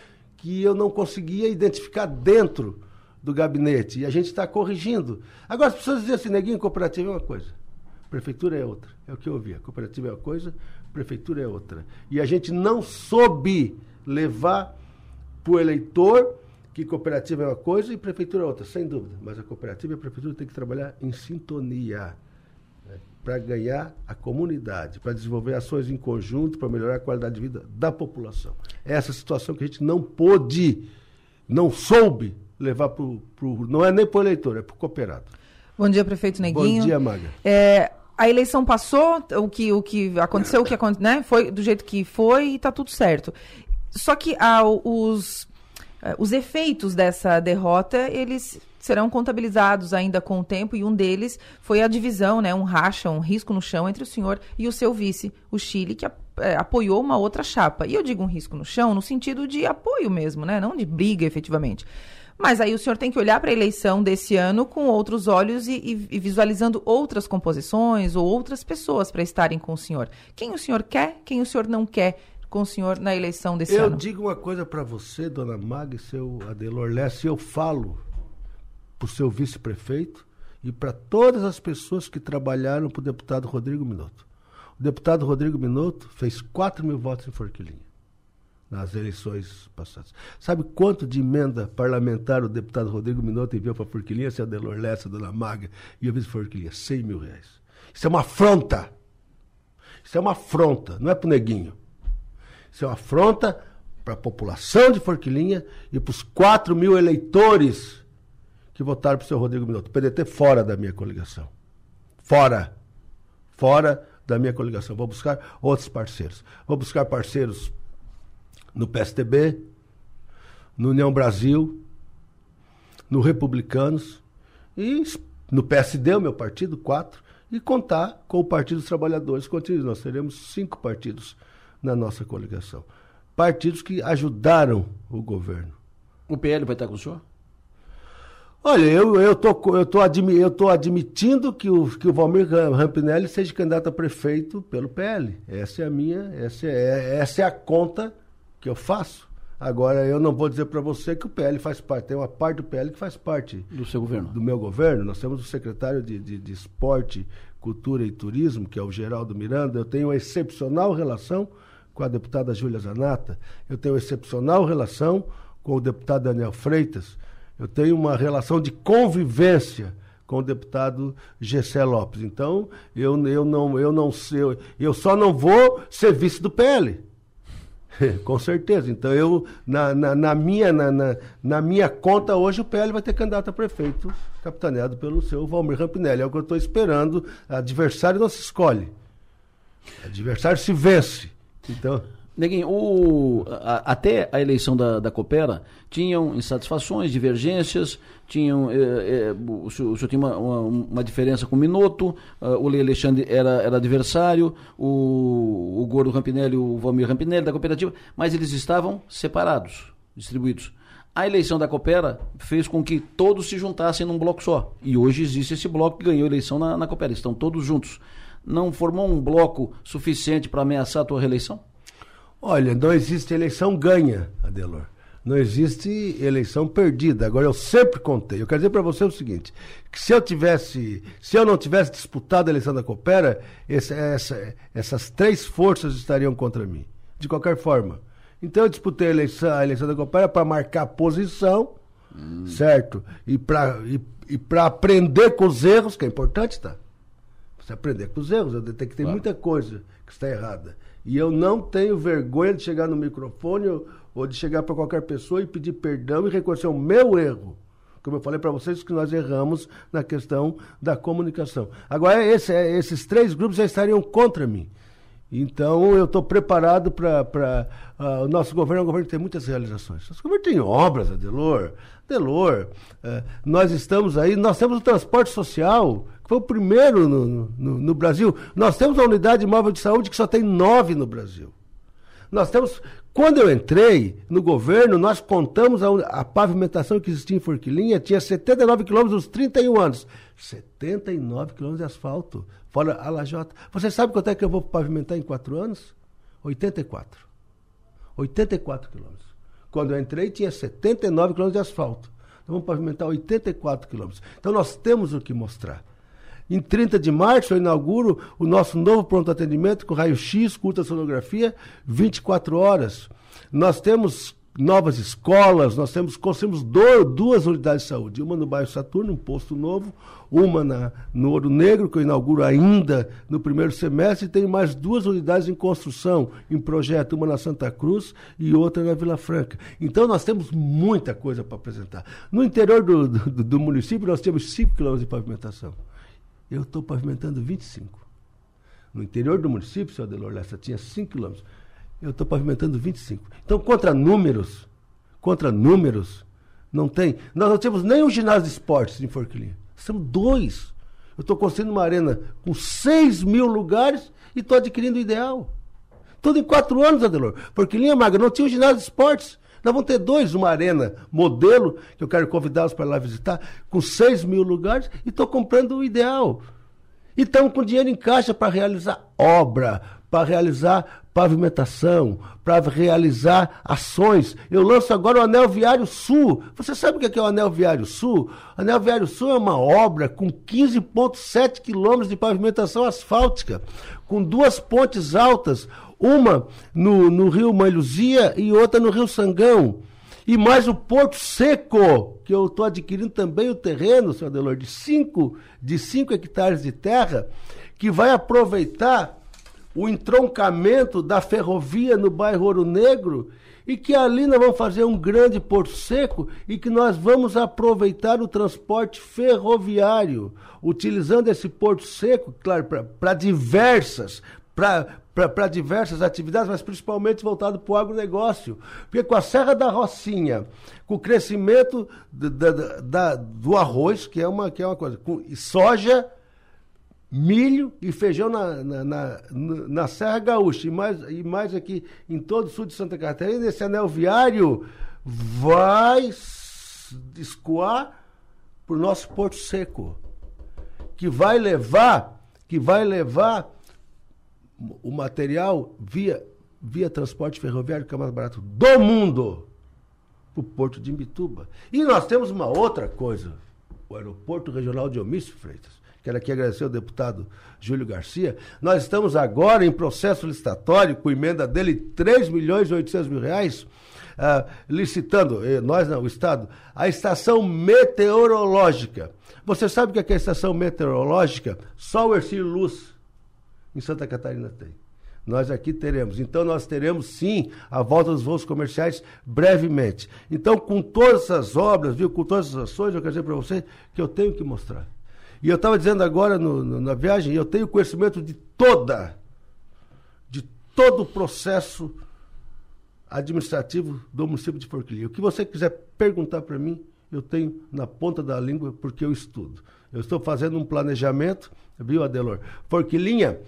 que eu não conseguia identificar dentro do gabinete. E a gente está corrigindo. Agora, as pessoas dizem assim, neguinho, cooperativa é uma coisa, prefeitura é outra. É o que eu ouvi. A cooperativa é uma coisa, prefeitura é outra. E a gente não soube levar para o eleitor Que cooperativa é uma coisa e prefeitura é outra, sem dúvida. Mas a cooperativa e a prefeitura têm que trabalhar em sintonia para ganhar a comunidade, para desenvolver ações em conjunto, para melhorar a qualidade de vida da população. É essa situação que a gente não pôde, não soube levar para o. Não é nem para o eleitor, é para o cooperado. Bom dia, prefeito Neguinho. Bom dia, Maga. É, a eleição passou, o que, o que aconteceu, o que né, foi do jeito que foi e está tudo certo. Só que ah, os, eh, os efeitos dessa derrota, eles serão contabilizados ainda com o tempo, e um deles foi a divisão, né, um racha, um risco no chão entre o senhor e o seu vice, o Chile, que é, apoiou uma outra chapa. E eu digo um risco no chão no sentido de apoio mesmo, né, não de briga efetivamente. Mas aí o senhor tem que olhar para a eleição desse ano com outros olhos e, e, e visualizando outras composições ou outras pessoas para estarem com o senhor. Quem o senhor quer, quem o senhor não quer com o senhor na eleição desse eu ano? Eu digo uma coisa para você, dona Mag e seu Adelor Lessa, eu falo para o seu vice-prefeito e para todas as pessoas que trabalharam para o deputado Rodrigo Minotto. O deputado Rodrigo Minotto fez 4 mil votos em Forquilinha nas eleições passadas. Sabe quanto de emenda parlamentar o deputado Rodrigo Minotto enviou para Forquilinha, se a Delor Lessa, Dona Maga e o vice Forquilinha? 100 mil reais. Isso é uma afronta. Isso é uma afronta, não é para o neguinho. Isso é uma afronta para a população de Forquilinha e para os 4 mil eleitores que votaram para o seu Rodrigo Minotto. PDT fora da minha coligação. Fora. Fora da minha coligação. Vou buscar outros parceiros. Vou buscar parceiros no PSTB, no União Brasil, no Republicanos e no PSD, o meu partido, quatro, e contar com o Partido dos Trabalhadores. Continue, nós teremos cinco partidos na nossa coligação. Partidos que ajudaram o governo. O PL vai estar com o senhor? Olha, eu eu tô, eu tô, admi, eu tô admitindo que o, que o Valmir Rampinelli seja candidato a prefeito pelo PL. Essa é a minha, essa é, essa é a conta que eu faço. Agora, eu não vou dizer para você que o PL faz parte, tem uma parte do PL que faz parte do seu governo. Do meu governo. Nós temos o secretário de, de, de Esporte, Cultura e Turismo, que é o Geraldo Miranda. Eu tenho uma excepcional relação com a deputada Júlia Zanata. Eu tenho uma excepcional relação com o deputado Daniel Freitas. Eu tenho uma relação de convivência com o deputado Gessé Lopes. Então, eu, eu não, eu não sei, eu, só não vou ser vice do PL. Com certeza. Então, eu, na, na, na minha, na, na, na, minha conta, hoje o PL vai ter candidato a prefeito, capitaneado pelo seu Valmir Rampinelli. É o que eu estou esperando. Adversário não se escolhe. Adversário se vence. Então. Neguinho, o, a, até a eleição da, da Coopera tinham insatisfações, divergências, tinham, eh, eh, o, senhor, o, senhor, tinha uma, uma, uma, diferença com o Minuto, uh, o Lei Alexandre era, era adversário, o, o Gordo Rampinelli, o Valmir Rampinelli da cooperativa, mas eles estavam separados, distribuídos. A eleição da Coopera fez com que todos se juntassem num bloco só. E hoje existe esse bloco que ganhou a eleição na, na Coopera. Estão todos juntos. Não formou um bloco suficiente para ameaçar a tua reeleição? Olha, não existe eleição ganha, Adelor. Não existe eleição perdida. Agora, eu sempre contei. Eu quero dizer para você o seguinte: que se eu tivesse, se eu não tivesse disputado a eleição da Coopera, essa, essa, essas três forças estariam contra mim. De qualquer forma. Então, eu disputei a eleição, a eleição da Coopera para marcar posição, hum. certo? E para e, e aprender com os erros, que é importante, tá? Você aprender com os erros, eu ter claro. muita coisa que está errada. E eu não tenho vergonha de chegar no microfone ou, de chegar para qualquer pessoa e pedir perdão e reconhecer o meu erro. Como eu falei para vocês, que nós erramos na questão da comunicação. Agora, esse, é, esses três grupos já estariam contra mim. Então, eu estou preparado para. Uh, ah, o nosso governo é um governo que tem muitas realizações. Nosso governo tem obras, Adelor. Adelor, uh, nós estamos aí, nós temos o transporte social foi o primeiro no, no, no, Brasil. Nós temos uma unidade móvel de saúde que só tem nove no Brasil. Nós temos. Quando eu entrei no governo, nós contamos a, a pavimentação que existia em Forquilinha, tinha 79 quilômetros nos 31 anos. 79 quilômetros de asfalto, fora a lajota. Você sabe quanto é que eu vou pavimentar em quatro anos? 84. 84 quilômetros. Quando eu entrei, tinha 79 quilômetros de asfalto. Então vamos pavimentar 84 quilômetros. Então nós temos o que mostrar. Em 30 de março, eu inauguro o nosso novo pronto atendimento com raio-x, com ultrassonografia, 24 horas. Nós temos novas escolas, nós temos, construímos duas unidades de saúde, uma no bairro Saturno, um posto novo, uma na, no Ouro Negro, que eu inauguro ainda no primeiro semestre, e tenho mais duas unidades em construção, em projeto, uma na Santa Cruz e outra na Vila Franca. Então nós temos muita coisa para apresentar. No interior do, do, do município, nós temos 5 quilômetros de pavimentação. Eu estou pavimentando 25. No interior do município, seu Adelor Lessa, tinha 5 quilômetros eu estou pavimentando 25. Então, contra números, contra números, não tem. Nós não temos nem um ginásio de esportes em Forquilinha. São dois. Eu estou construindo uma arena com 6 mil lugares e estou adquirindo o ideal. Tudo em quatro anos, Adelor. Forquilinha, Maga, não tinha um ginásio de esportes. Nós vamos ter dois, uma arena modelo, que eu quero convidá-los para lá visitar, com 6 mil lugares, e estou comprando o ideal. E estamos com dinheiro em caixa para realizar obra, para realizar pavimentação, para realizar ações. Eu lanço agora o Anel Viário Sul. Você sabe o que é, é o Anel Viário Sul? O Anel Viário Sul é uma obra com 15,7 quilômetros de pavimentação asfáltica, com duas pontes altas, uma no, no Rio Mãe Luzia e outra no Rio Sangão. E mais o Porto Seco, que eu estou adquirindo também o terreno, senhor Adelor, de 5 de cinco hectares de terra, que vai aproveitar o entroncamento da ferrovia no bairro Ouro Negro e que ali nós vamos fazer um grande porto seco e que nós vamos aproveitar o transporte ferroviário, utilizando esse porto seco, claro, para diversas, para diversas atividades, mas principalmente voltado para o agronegócio. Porque com a Serra da Rocinha, com o crescimento da, da, da, do arroz, que é uma, que é uma coisa, com, soja, milho e feijão na, na, na, na, Serra Gaúcha e mais, e mais aqui em todo o sul de Santa Catarina, esse anel viário vai escoar para o nosso Porto Seco, que vai levar, que vai levar o material via, via transporte ferroviário, que é mais barato do mundo, para o Porto de Imbituba. E nós temos uma outra coisa, o Aeroporto Regional de Omício Freitas Quero aqui agradecer ao deputado Júlio Garcia. Nós estamos agora em processo licitatório, com emenda dele, 3 milhões e 800 mil reais, uh, licitando, eh, nós não, o Estado, a estação meteorológica. Você sabe o que é, que é a estação meteorológica? Só o Ercílio Luz, em Santa Catarina, tem. Nós aqui teremos. Então, nós teremos sim a volta dos voos comerciais brevemente. Então, com todas essas obras, viu, com todas essas ações, eu quero dizer para você que eu tenho que mostrar. E eu estava dizendo agora no, no, na viagem, eu tenho conhecimento de toda, de todo o processo administrativo do município de Forquilinha. O que você quiser perguntar para mim, eu tenho na ponta da língua porque eu estudo. Eu estou fazendo um planejamento, viu, Adelor? Forquilinha,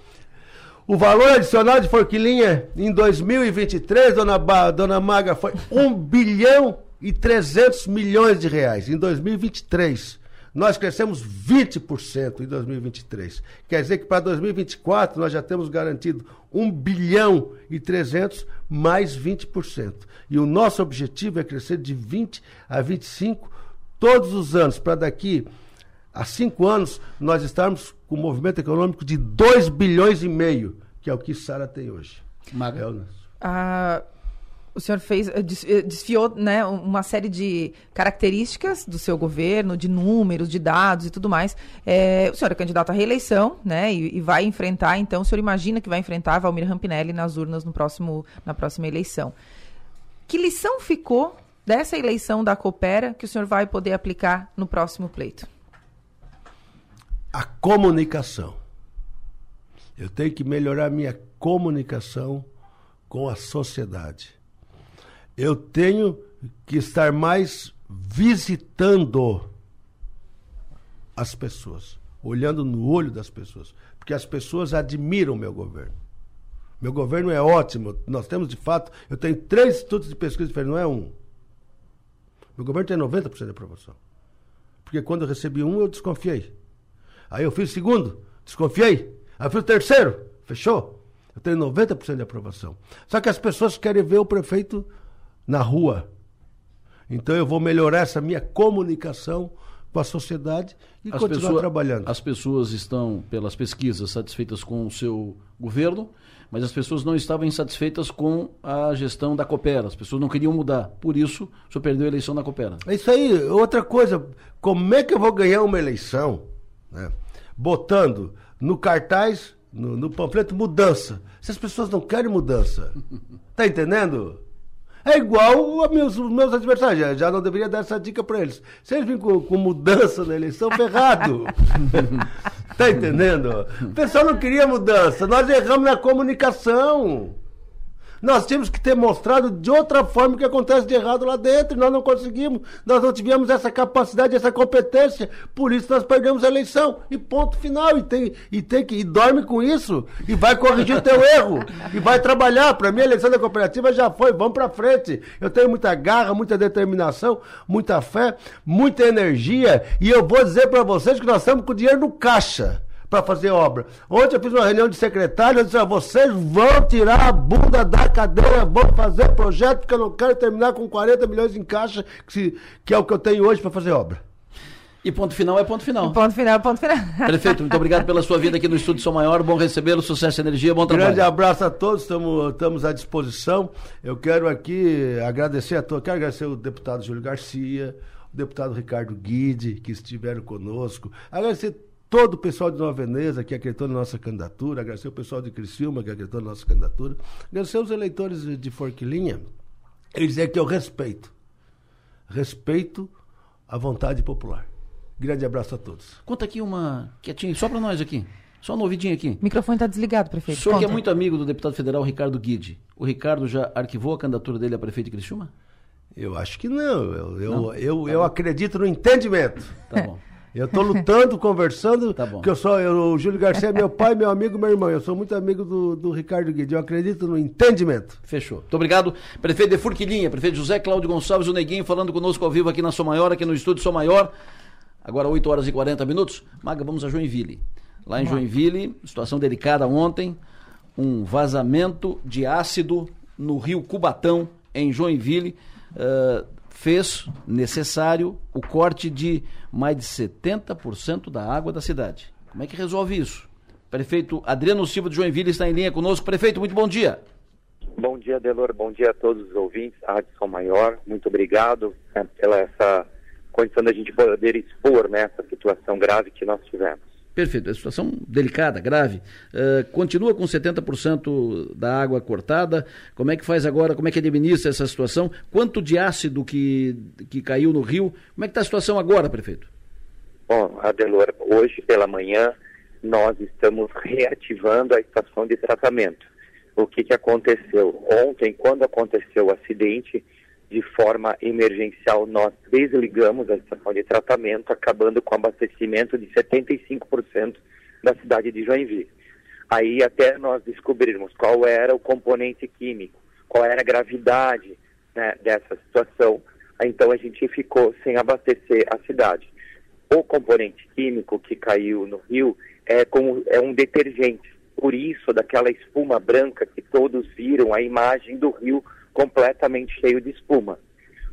o valor adicional de Forquilinha em 2023, dona, ba, dona Maga, foi 1 bilhão e 300 milhões de reais. Em 2023. Nós crescemos 20% em 2023. Quer dizer que para 2024 nós já temos garantido 1 bilhão e 300 mais 20%. E o nosso objetivo é crescer de 20 a 25 todos os anos, para daqui a cinco anos nós estarmos com um movimento econômico de 2 bilhões e meio, que é o que Sara tem hoje. Maga. É. Ah, o senhor fez, eh, eh, desfiou né, uma série de características do seu governo, de números, de dados e tudo mais. É, o senhor é candidato à reeleição, né? E, e, vai enfrentar, então, o senhor imagina que vai enfrentar Valmir Rampinelli nas urnas no próximo, na próxima eleição. Que lição ficou dessa eleição da Coopera que o senhor vai poder aplicar no próximo pleito? A comunicação. Eu tenho que melhorar minha comunicação com a sociedade eu tenho que estar mais visitando as pessoas, olhando no olho das pessoas, porque as pessoas admiram meu governo. Meu governo é ótimo. Nós temos, de fato, eu tenho três institutos de pesquisa diferentes, não é um. Meu governo tem 90% de aprovação. Porque quando eu recebi um, eu desconfiei. Aí eu fiz o segundo, desconfiei. Aí eu fiz o terceiro, fechou. Eu tenho 90% de aprovação. Só que as pessoas querem ver o prefeito na rua. Então eu vou melhorar essa minha comunicação com a sociedade e As continuar pessoa- trabalhando. As pessoas estão, pelas pesquisas, satisfeitas com o seu governo, mas as pessoas não estavam insatisfeitas com a gestão da Coopera. As pessoas não queriam mudar. Por isso, o senhor perdeu a eleição na Coopera. É isso aí. Outra coisa, como é que eu vou ganhar uma eleição né, botando no cartaz, no, no panfleto, mudança? Se as pessoas não querem mudança. Tá entendendo? É igual a meus, os meus adversários. Já, já não deveria dar essa dica pra eles. Se eles virem com, com mudança na eleição, ferrado. tá entendendo? O pessoal não queria mudança. Nós erramos na comunicação. Nós tínhamos que ter mostrado de outra forma o que acontece de errado lá dentro. Nós não conseguimos. Nós não tivemos essa capacidade, essa competência. Por isso nós perdemos a eleição. E ponto final. E tem, e tem que. E dorme com isso. E vai corrigir o teu erro. E vai trabalhar. Para mim, a eleição da cooperativa já foi. Vamos para frente. Eu tenho muita garra, muita determinação, muita fé, muita energia. E eu vou dizer para vocês que nós estamos com dinheiro no caixa para fazer obra. Ontem eu fiz uma reunião de secretário, eu disse, ó, vocês vão tirar a bunda da cadeira, vão fazer projeto, porque eu não quero terminar com 40 milhões em caixa, que, se- que é o que eu tenho hoje para fazer obra. E ponto final é ponto final. Ponto final, ponto final. Prefeito, muito obrigado pela sua vinda aqui no Estúdio São Maior. Bom recebê-lo, sucesso e energia, bom trabalho. Grande abraço a todos, estamos, estamos à disposição. Eu quero aqui agradecer a todos, quero agradecer o deputado Júlio Garcia, o deputado Ricardo Guide, que estiveram conosco, agradecer todo o pessoal de Nova Veneza que acreditou na nossa candidatura, agradecer o pessoal de Criciúma que acreditou na nossa candidatura, agradecer os eleitores de Forquilinha, e dizer que eu respeito, respeito a vontade popular. Grande abraço a todos. Conta aqui uma quietinha, só para nós aqui. Só um ouvidinho aqui. O microfone está desligado, O prefeito. senhor que é muito amigo do deputado federal Ricardo Guide. O Ricardo já arquivou a candidatura dele a prefeito de Criciúma? Eu acho que não. Eu, eu, Não? eu, Tá eu acredito no entendimento. Tá bom. Eu estou lutando, conversando, Tá bom. porque eu sou, eu- o Júlio Garcia é meu pai, meu amigo, meu irmão. Eu sou muito amigo do, do Ricardo Guide. Eu acredito no entendimento. Fechou. Muito obrigado. Prefeito de Furquilinha, prefeito José Cláudio Gonçalves, o Neguinho, falando conosco ao vivo aqui na Sou Maior, aqui no Estúdio Sou Maior. Agora 8 horas e 40 minutos. Maga, vamos a Joinville. Lá em Joinville, situação delicada ontem, um vazamento de ácido no rio Cubatão, em Joinville, eh, fez necessário o corte de mais de 70% da água da cidade. Como é que resolve isso? Prefeito Adriano Silva de Joinville está em linha conosco. Prefeito, muito bom dia. Bom dia, Delor. Bom dia a todos os ouvintes. A Rádio São Maior, muito obrigado né, pela essa condição da gente poder expor né, essa situação grave que nós tivemos. Perfeito, é situação delicada, grave. Eh, continua com 70% da água cortada. Como é que faz agora? Como é que administra essa situação? Quanto de ácido que, que caiu no rio? Como é que está a situação agora, prefeito? Bom, Adelor, hoje pela manhã nós estamos reativando a estação de tratamento. O que, que aconteceu? Ontem, quando aconteceu o acidente, de forma emergencial, nós desligamos a estação de tratamento, acabando com abastecimento de 75% da cidade de Joinville. Aí até nós descobrirmos qual era o componente químico, qual era a gravidade né, dessa situação, então a gente ficou sem abastecer a cidade. O componente químico que caiu no rio é, como, é um detergente, por isso daquela espuma branca que todos viram a imagem do rio completamente cheio de espuma.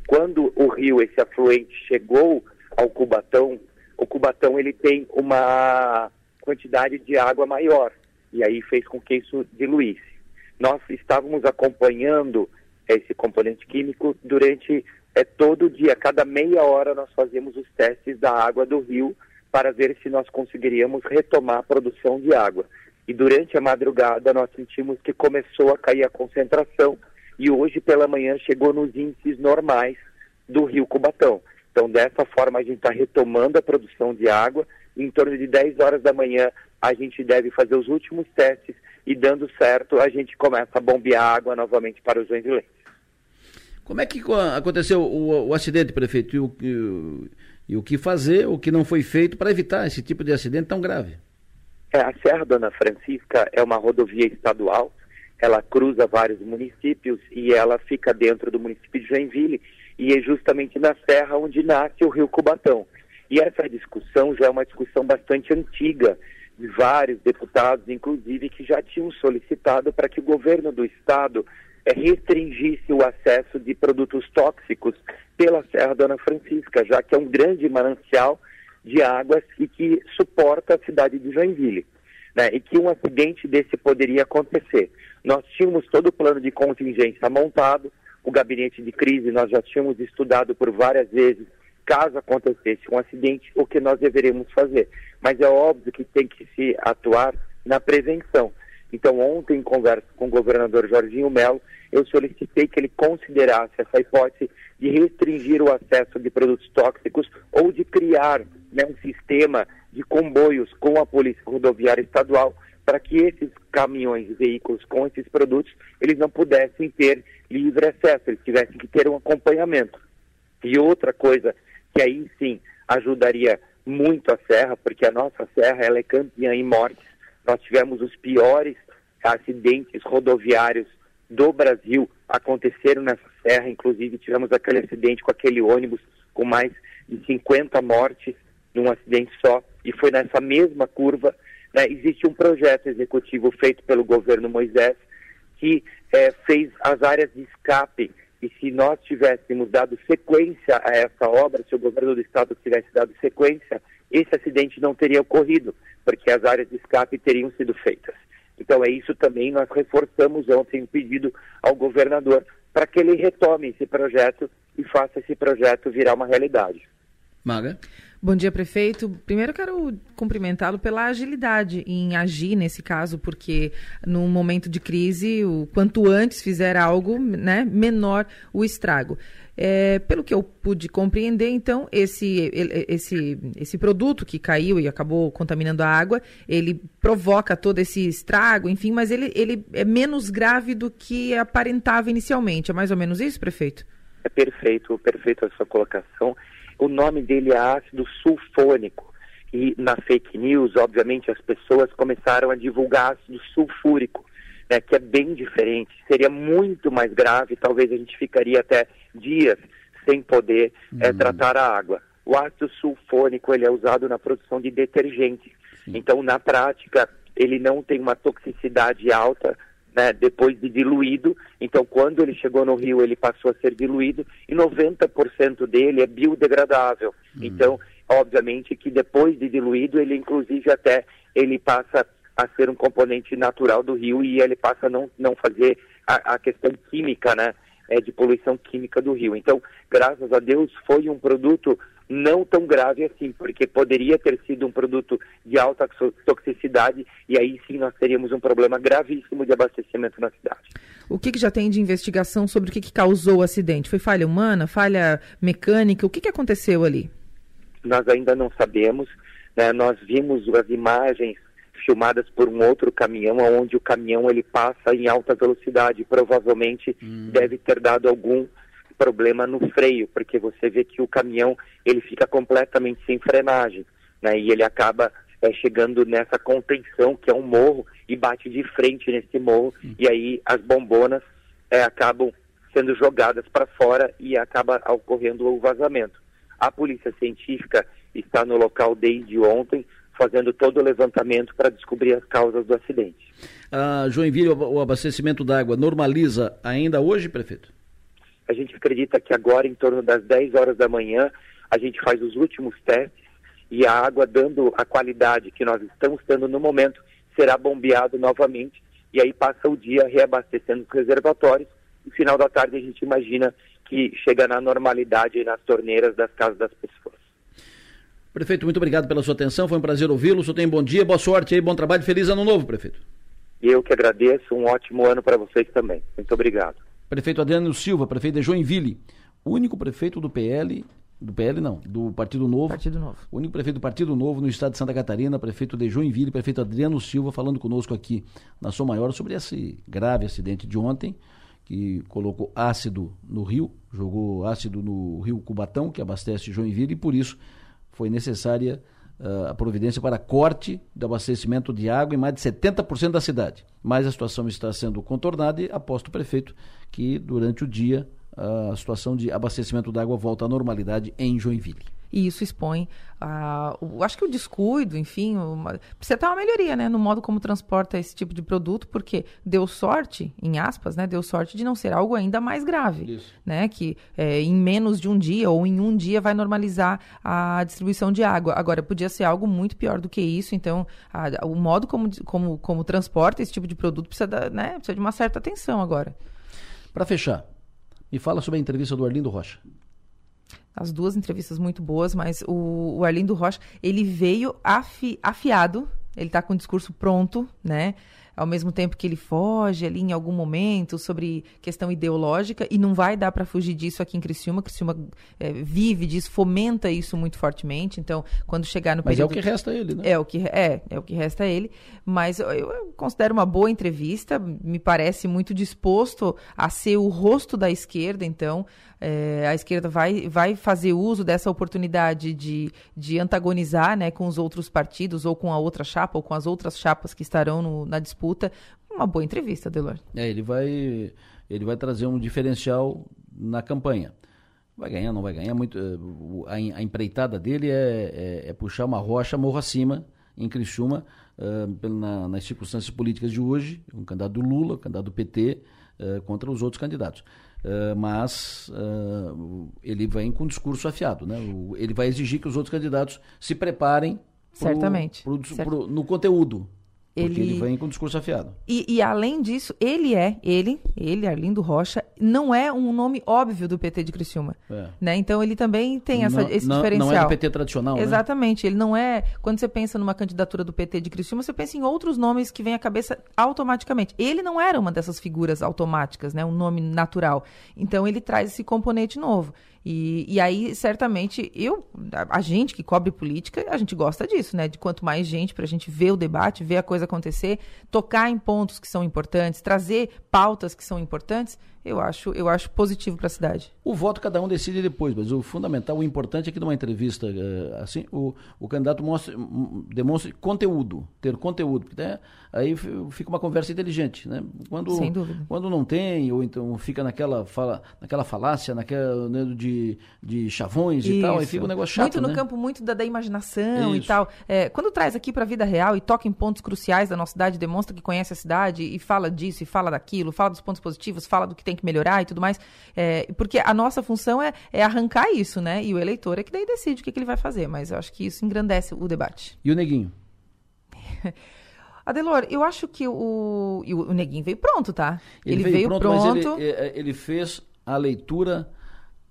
Quando o rio, esse afluente, chegou ao Cubatão, o Cubatão ele tem uma quantidade de água maior e aí fez com que isso diluísse. Nós estávamos acompanhando esse componente químico durante é, todo dia, cada meia hora nós fazíamos os testes da água do rio para ver se nós conseguiríamos retomar a produção de água. E durante a madrugada nós sentimos que começou a cair a concentração e hoje pela manhã chegou nos índices normais do rio Cubatão. Então, dessa forma, a gente está retomando a produção de água. Em torno de 10 horas da manhã, a gente deve fazer os últimos testes e, dando certo, a gente começa a bombear água novamente para os joinvilenses. Como é que co- aconteceu o, o acidente, prefeito? E o, e o- e o que fazer, o que não foi feito para evitar esse tipo de acidente tão grave? É, a Serra Dona Francisca é uma rodovia estadual, ela cruza vários municípios e ela fica dentro do município de Joinville e é justamente na serra onde nasce o rio Cubatão. E essa discussão já é uma discussão bastante antiga, de vários deputados, inclusive, que já tinham solicitado para que o governo do estado eh, restringisse o acesso de produtos tóxicos pela Serra Dona Francisca, já que é um grande manancial de águas e que suporta a cidade de Joinville. Né, e que um acidente desse poderia acontecer. Nós tínhamos todo o plano de contingência montado, o gabinete de crise nós já tínhamos estudado por várias vezes, caso acontecesse um acidente, o que nós deveríamos fazer. Mas é óbvio que tem que se atuar na prevenção. Então, ontem, em conversa com o governador Jorginho Melo, eu solicitei que ele considerasse essa hipótese de restringir o acesso de produtos tóxicos ou de criar né, um sistema de comboios com a Polícia Rodoviária Estadual para que esses caminhões, veículos com esses produtos, eles não pudessem ter livre acesso, eles tivessem que ter um acompanhamento. E outra coisa que aí sim ajudaria muito a serra, porque a nossa serra ela é campeã em mortes. Nós tivemos os piores acidentes rodoviários do Brasil aconteceram nessa serra, inclusive tivemos aquele acidente com aquele ônibus com mais de 50 mortes num acidente só, e foi nessa mesma curva. Né, existe um projeto executivo feito pelo governo Moisés que é, fez as áreas de escape. E se nós tivéssemos dado sequência a essa obra, se o governo do estado tivesse dado sequência, esse acidente não teria ocorrido, porque as áreas de escape teriam sido feitas. Então é isso também, nós reforçamos ontem o pedido ao governador para que ele retome esse projeto e faça esse projeto virar uma realidade. Maga? Bom dia, prefeito. Primeiro quero cumprimentá-lo pela agilidade em agir nesse caso, porque num momento de crise, o quanto antes fizer algo, né, menor o estrago. É, pelo que eu pude compreender, então, esse, esse, esse produto que caiu e acabou contaminando a água, ele provoca todo esse estrago, enfim, mas ele, ele é menos grave do que aparentava inicialmente. É mais ou menos isso, prefeito? É perfeito, perfeito a sua colocação. O nome dele é ácido sulfônico. E na fake news, obviamente, as pessoas começaram a divulgar ácido sulfúrico né, que é bem diferente. Seria muito mais grave, talvez a gente ficaria até dias sem poder é, tratar a água. O ácido sulfônico ele é usado na produção de detergentes. Então, na prática, ele não tem uma toxicidade alta né, depois de diluído. Então, quando ele chegou no rio, ele passou a ser diluído e 90% dele é biodegradável. Uhum. Então, obviamente que depois de diluído, ele inclusive até ele passa a ser um componente natural do rio e ele passa a não, não fazer a, a questão química, né? É, de poluição química do rio. Então, graças a Deus, foi um produto não tão grave assim, porque poderia ter sido um produto de alta toxicidade e aí sim nós teríamos um problema gravíssimo de abastecimento na cidade. O que, que já tem de investigação sobre o que, que, causou o acidente? Foi falha humana, falha mecânica? O que, que aconteceu ali? Nós ainda não sabemos. Né? Nós vimos as imagens filmadas por um outro caminhão, onde o caminhão ele passa em alta velocidade. Provavelmente hum. deve ter dado algum problema no freio, porque você vê que o caminhão ele fica completamente sem frenagem, né? E ele acaba é, chegando nessa contenção que é um morro e bate de frente nesse morro e aí as bombonas é, acabam sendo jogadas para fora e acaba ocorrendo o vazamento. A polícia científica está no local desde ontem, fazendo todo o levantamento para descobrir as causas do acidente. A Joinville, o abastecimento da água normaliza ainda hoje, prefeito? A gente acredita que agora, em torno das 10 horas da manhã, a gente faz os últimos testes e a água, dando a qualidade que nós estamos tendo no momento, será bombeado novamente e aí passa o dia reabastecendo os reservatórios. No final da tarde, a gente imagina que chega na normalidade nas torneiras das casas das pessoas. Prefeito, muito obrigado pela sua atenção, foi um prazer ouvi-lo. O senhor tem bom dia, boa sorte aí, bom trabalho, feliz ano novo, prefeito. Eu que agradeço, um ótimo ano para vocês também. Muito obrigado. Prefeito Adriano Silva, prefeito de Joinville, único prefeito do PL, do PL não, do Partido Novo. Partido Novo. O único prefeito do Partido Novo no estado de Santa Catarina, prefeito de Joinville, prefeito Adriano Silva, falando conosco aqui na Som Maior sobre esse grave acidente de ontem, que colocou ácido no rio, jogou ácido no rio Cubatão, que abastece Joinville, e por isso foi necessária a providência para corte do abastecimento de água em mais de 70% da cidade. Mas a situação está sendo contornada e aposto o prefeito que durante o dia a situação de abastecimento da água volta à normalidade em Joinville. E isso expõe, a, o, acho que o descuido, enfim, uma, precisa ter uma melhoria, né, no modo como transporta esse tipo de produto, porque deu sorte, em aspas, né, deu sorte de não ser algo ainda mais grave, Isso. né, que é, em menos de um dia ou em um dia vai normalizar a distribuição de água. Agora, podia ser algo muito pior do que isso, então a- o modo como, como, como transporta esse tipo de produto precisa, da- né, precisa de uma certa atenção agora. Para fechar, me fala sobre a entrevista do Arlindo Rocha. As duas entrevistas muito boas, mas o, o Arlindo Rocha, ele veio afi- afiado, ele está com o discurso pronto, né? Ao mesmo tempo que ele foge ali em algum momento sobre questão ideológica, e não vai dar para fugir disso aqui em Criciúma. Criciúma eh, vive disso, fomenta isso muito fortemente. Então, quando chegar no Mas é o período que resta a ele, né? é o que é, é o que resta a ele. Mas eu, eu considero uma boa entrevista. Me parece muito disposto a ser o rosto da esquerda. Então, é, a esquerda vai, vai fazer uso dessa oportunidade de, de antagonizar, né, com os outros partidos ou com a outra chapa ou com as outras chapas que estarão no- na disputa. Uma boa entrevista, Delor. É, ele vai, ele vai trazer um diferencial na campanha. Vai ganhar, não vai ganhar. Muito, eh, a, a empreitada dele é, é- é puxar uma rocha morro acima em Criciúma, pelo- na- nas circunstâncias políticas de hoje, um candidato do Lula, um candidato do PT, eh, contra os outros candidatos. Eh, mas ele vem com um discurso afiado. Né? O- ele vai exigir que os outros candidatos se preparem pro- Certamente. pro- Certo. pro- no conteúdo. Porque Ele- ele vem com um discurso afiado. E, e além disso, ele é, ele, ele, Arlindo Rocha, não é um nome óbvio do PT de Criciúma. É. Né? Então ele também tem essa, não, esse não, diferencial. Não é do PT tradicional, né? Exatamente. Ele não é. Quando você pensa numa candidatura do PT de Criciúma, você pensa em outros nomes que vêm à cabeça automaticamente. Ele não era uma dessas figuras automáticas, né? Um nome natural. Então ele traz esse componente novo. E, e aí, certamente, eu, a, a gente que cobre política, a gente gosta disso, né? De quanto mais gente para a gente ver o debate, ver a coisa acontecer, tocar em pontos que são importantes, trazer pautas que são importantes, eu acho, eu acho positivo para a cidade. O voto cada um decide depois, mas o fundamental, o importante é que numa entrevista eh, assim, o, o candidato mostre, demonstre conteúdo, ter conteúdo, porque né, aí fica uma conversa inteligente, né? Quando, Sem dúvida. Quando não tem, ou então fica naquela, fala, naquela falácia, naquela né, de, de chavões e tal, aí Isso. fica um negócio chato, Muito no né? campo muito da, da imaginação e Isso. tal. É, quando traz aqui para a vida real e toca em pontos cruciais da nossa cidade, demonstra que conhece a cidade e fala disso e fala daquilo, fala dos pontos positivos, fala do que tem que melhorar e tudo mais. É, porque a nossa função é, é arrancar isso, né? E o eleitor é que daí decide o que, que ele vai fazer. Mas eu acho que isso engrandece o debate. E o neguinho? Adelor, eu acho que o, e o, Neguinho veio pronto, tá? Ele, veio, pronto, mas ele, eh, ele fez a leitura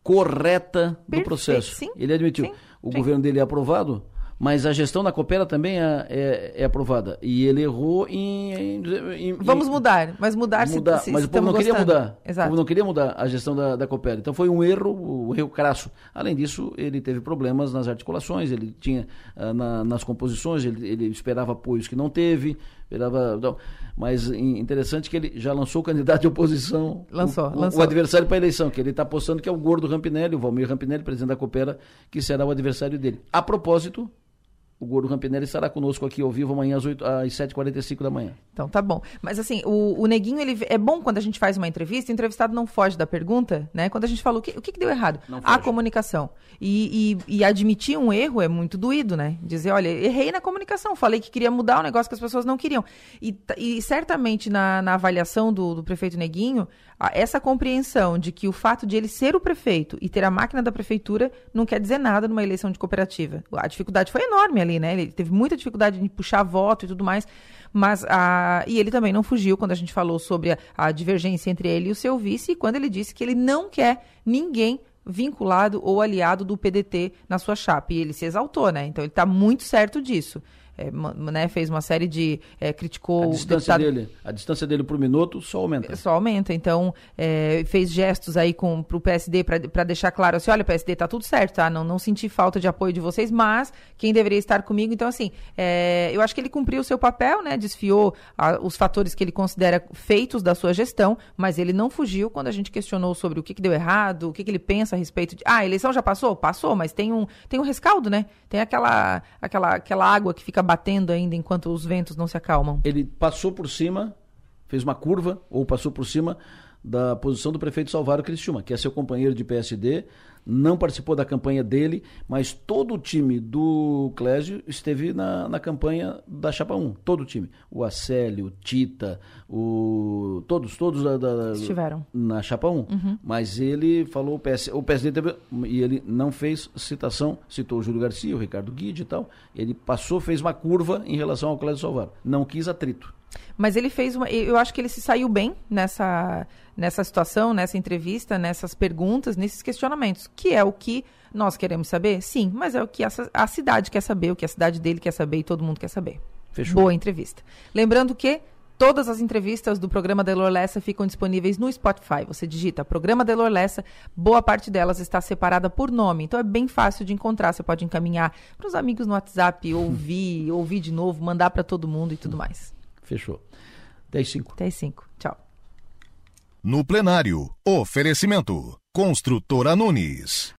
correta do Perfeito, processo. sim, ele admitiu. sim, o sim. governo dele é aprovado, mas a gestão da Coopera também é, é- é aprovada. E ele errou em. em- em- Vamos em- mudar, mas mudar, se- mudar, se, mas se o povo não estamos queria gostando. mudar. O Exato. povo não queria mudar a gestão da, da Coopera. Então foi um erro, um erro crasso. Além disso, ele teve problemas nas articulações, ele tinha ah, na- nas composições, ele, ele esperava apoios que não teve, esperava. Não. Mas in- interessante que ele já lançou o candidato de oposição, Lançou, o, o- lançou. o adversário para a eleição, que ele está apostando que é o gordo Rampinelli, o Valmir Rampinelli, presidente da Coopera, que será o adversário dele. A propósito, o gordo Rampinelli estará conosco aqui ao vivo amanhã às, 8, às 7h45 da manhã. Então tá bom. Mas assim, o, o Neguinho, ele é bom quando a gente faz uma entrevista, o entrevistado não foge da pergunta, né? Quando a gente fala o que, o que, que deu errado? A comunicação. E, e, e admitir um erro é muito doído, né? Dizer, olha, errei na comunicação, falei que queria mudar um negócio que as pessoas não queriam. E, e certamente na, na avaliação do, do prefeito Neguinho, essa compreensão de que o fato de ele ser o prefeito e ter a máquina da prefeitura não quer dizer nada numa eleição de cooperativa. A dificuldade foi enorme ali, né? Ele teve muita dificuldade de puxar voto e tudo mais. Mas a, e ele também não fugiu quando a gente falou sobre a, a divergência entre ele e o seu vice, e quando ele disse que ele não quer ninguém vinculado ou aliado do PDT na sua chapa. E ele se exaltou, né? Então ele está muito certo disso. É, né, fez uma série de. é, criticou A o distância deputado- dele, a distância dele pro minuto só aumenta. só aumenta. Então, é, fez gestos aí com, pro PSD para deixar claro assim: olha, PSD, tá tudo certo, tá? Não, não senti falta de apoio de vocês, mas quem deveria estar comigo. Então, assim, é, eu acho que ele cumpriu o seu papel, né? Desfiou a- os fatores que ele considera feitos da sua gestão, mas ele não fugiu quando a gente questionou sobre o que, que deu errado, o que, que ele pensa a respeito de. Ah, a eleição já passou? Passou, mas tem um, tem um rescaldo, né? Tem aquela, aquela, aquela água que fica batendo ainda enquanto os ventos não se acalmam. Ele passou por cima, fez uma curva, ou passou por cima da posição do prefeito Salvador Criciúma, que é seu companheiro de PSD, não participou da campanha dele, mas todo o time do Clésio esteve na, na campanha da Chapa 1. Todo o time. O Acélio, o Tita, o. Todos, todos da, da, Estiveram. na Chapa 1. Mas ele falou, o, PS, o PSD teve, e ele não fez citação, citou o Júlio Garcia, o Ricardo Guide e tal. Ele passou, fez uma curva em relação ao Clésio Salvaro. Não quis atrito. Mas ele fez uma. Eu acho que ele se saiu bem nessa, nessa situação, nessa entrevista, nessas perguntas, nesses questionamentos. Que é o que nós queremos saber? Sim, mas é o que a, a cidade quer saber, o que a cidade dele quer saber e todo mundo quer saber. Fechou. Boa entrevista. Lembrando que todas as entrevistas do programa Delor Lessa ficam disponíveis no Spotify. Você digita programa Delor Lessa, boa parte delas está separada por nome, então é bem fácil de encontrar. Você pode encaminhar para os amigos no WhatsApp, ouvir, ouvir de novo, mandar para todo mundo e tudo mais. Fechou. 10 5. Até as 5. Tchau. No plenário, oferecimento. Construtora Nunes.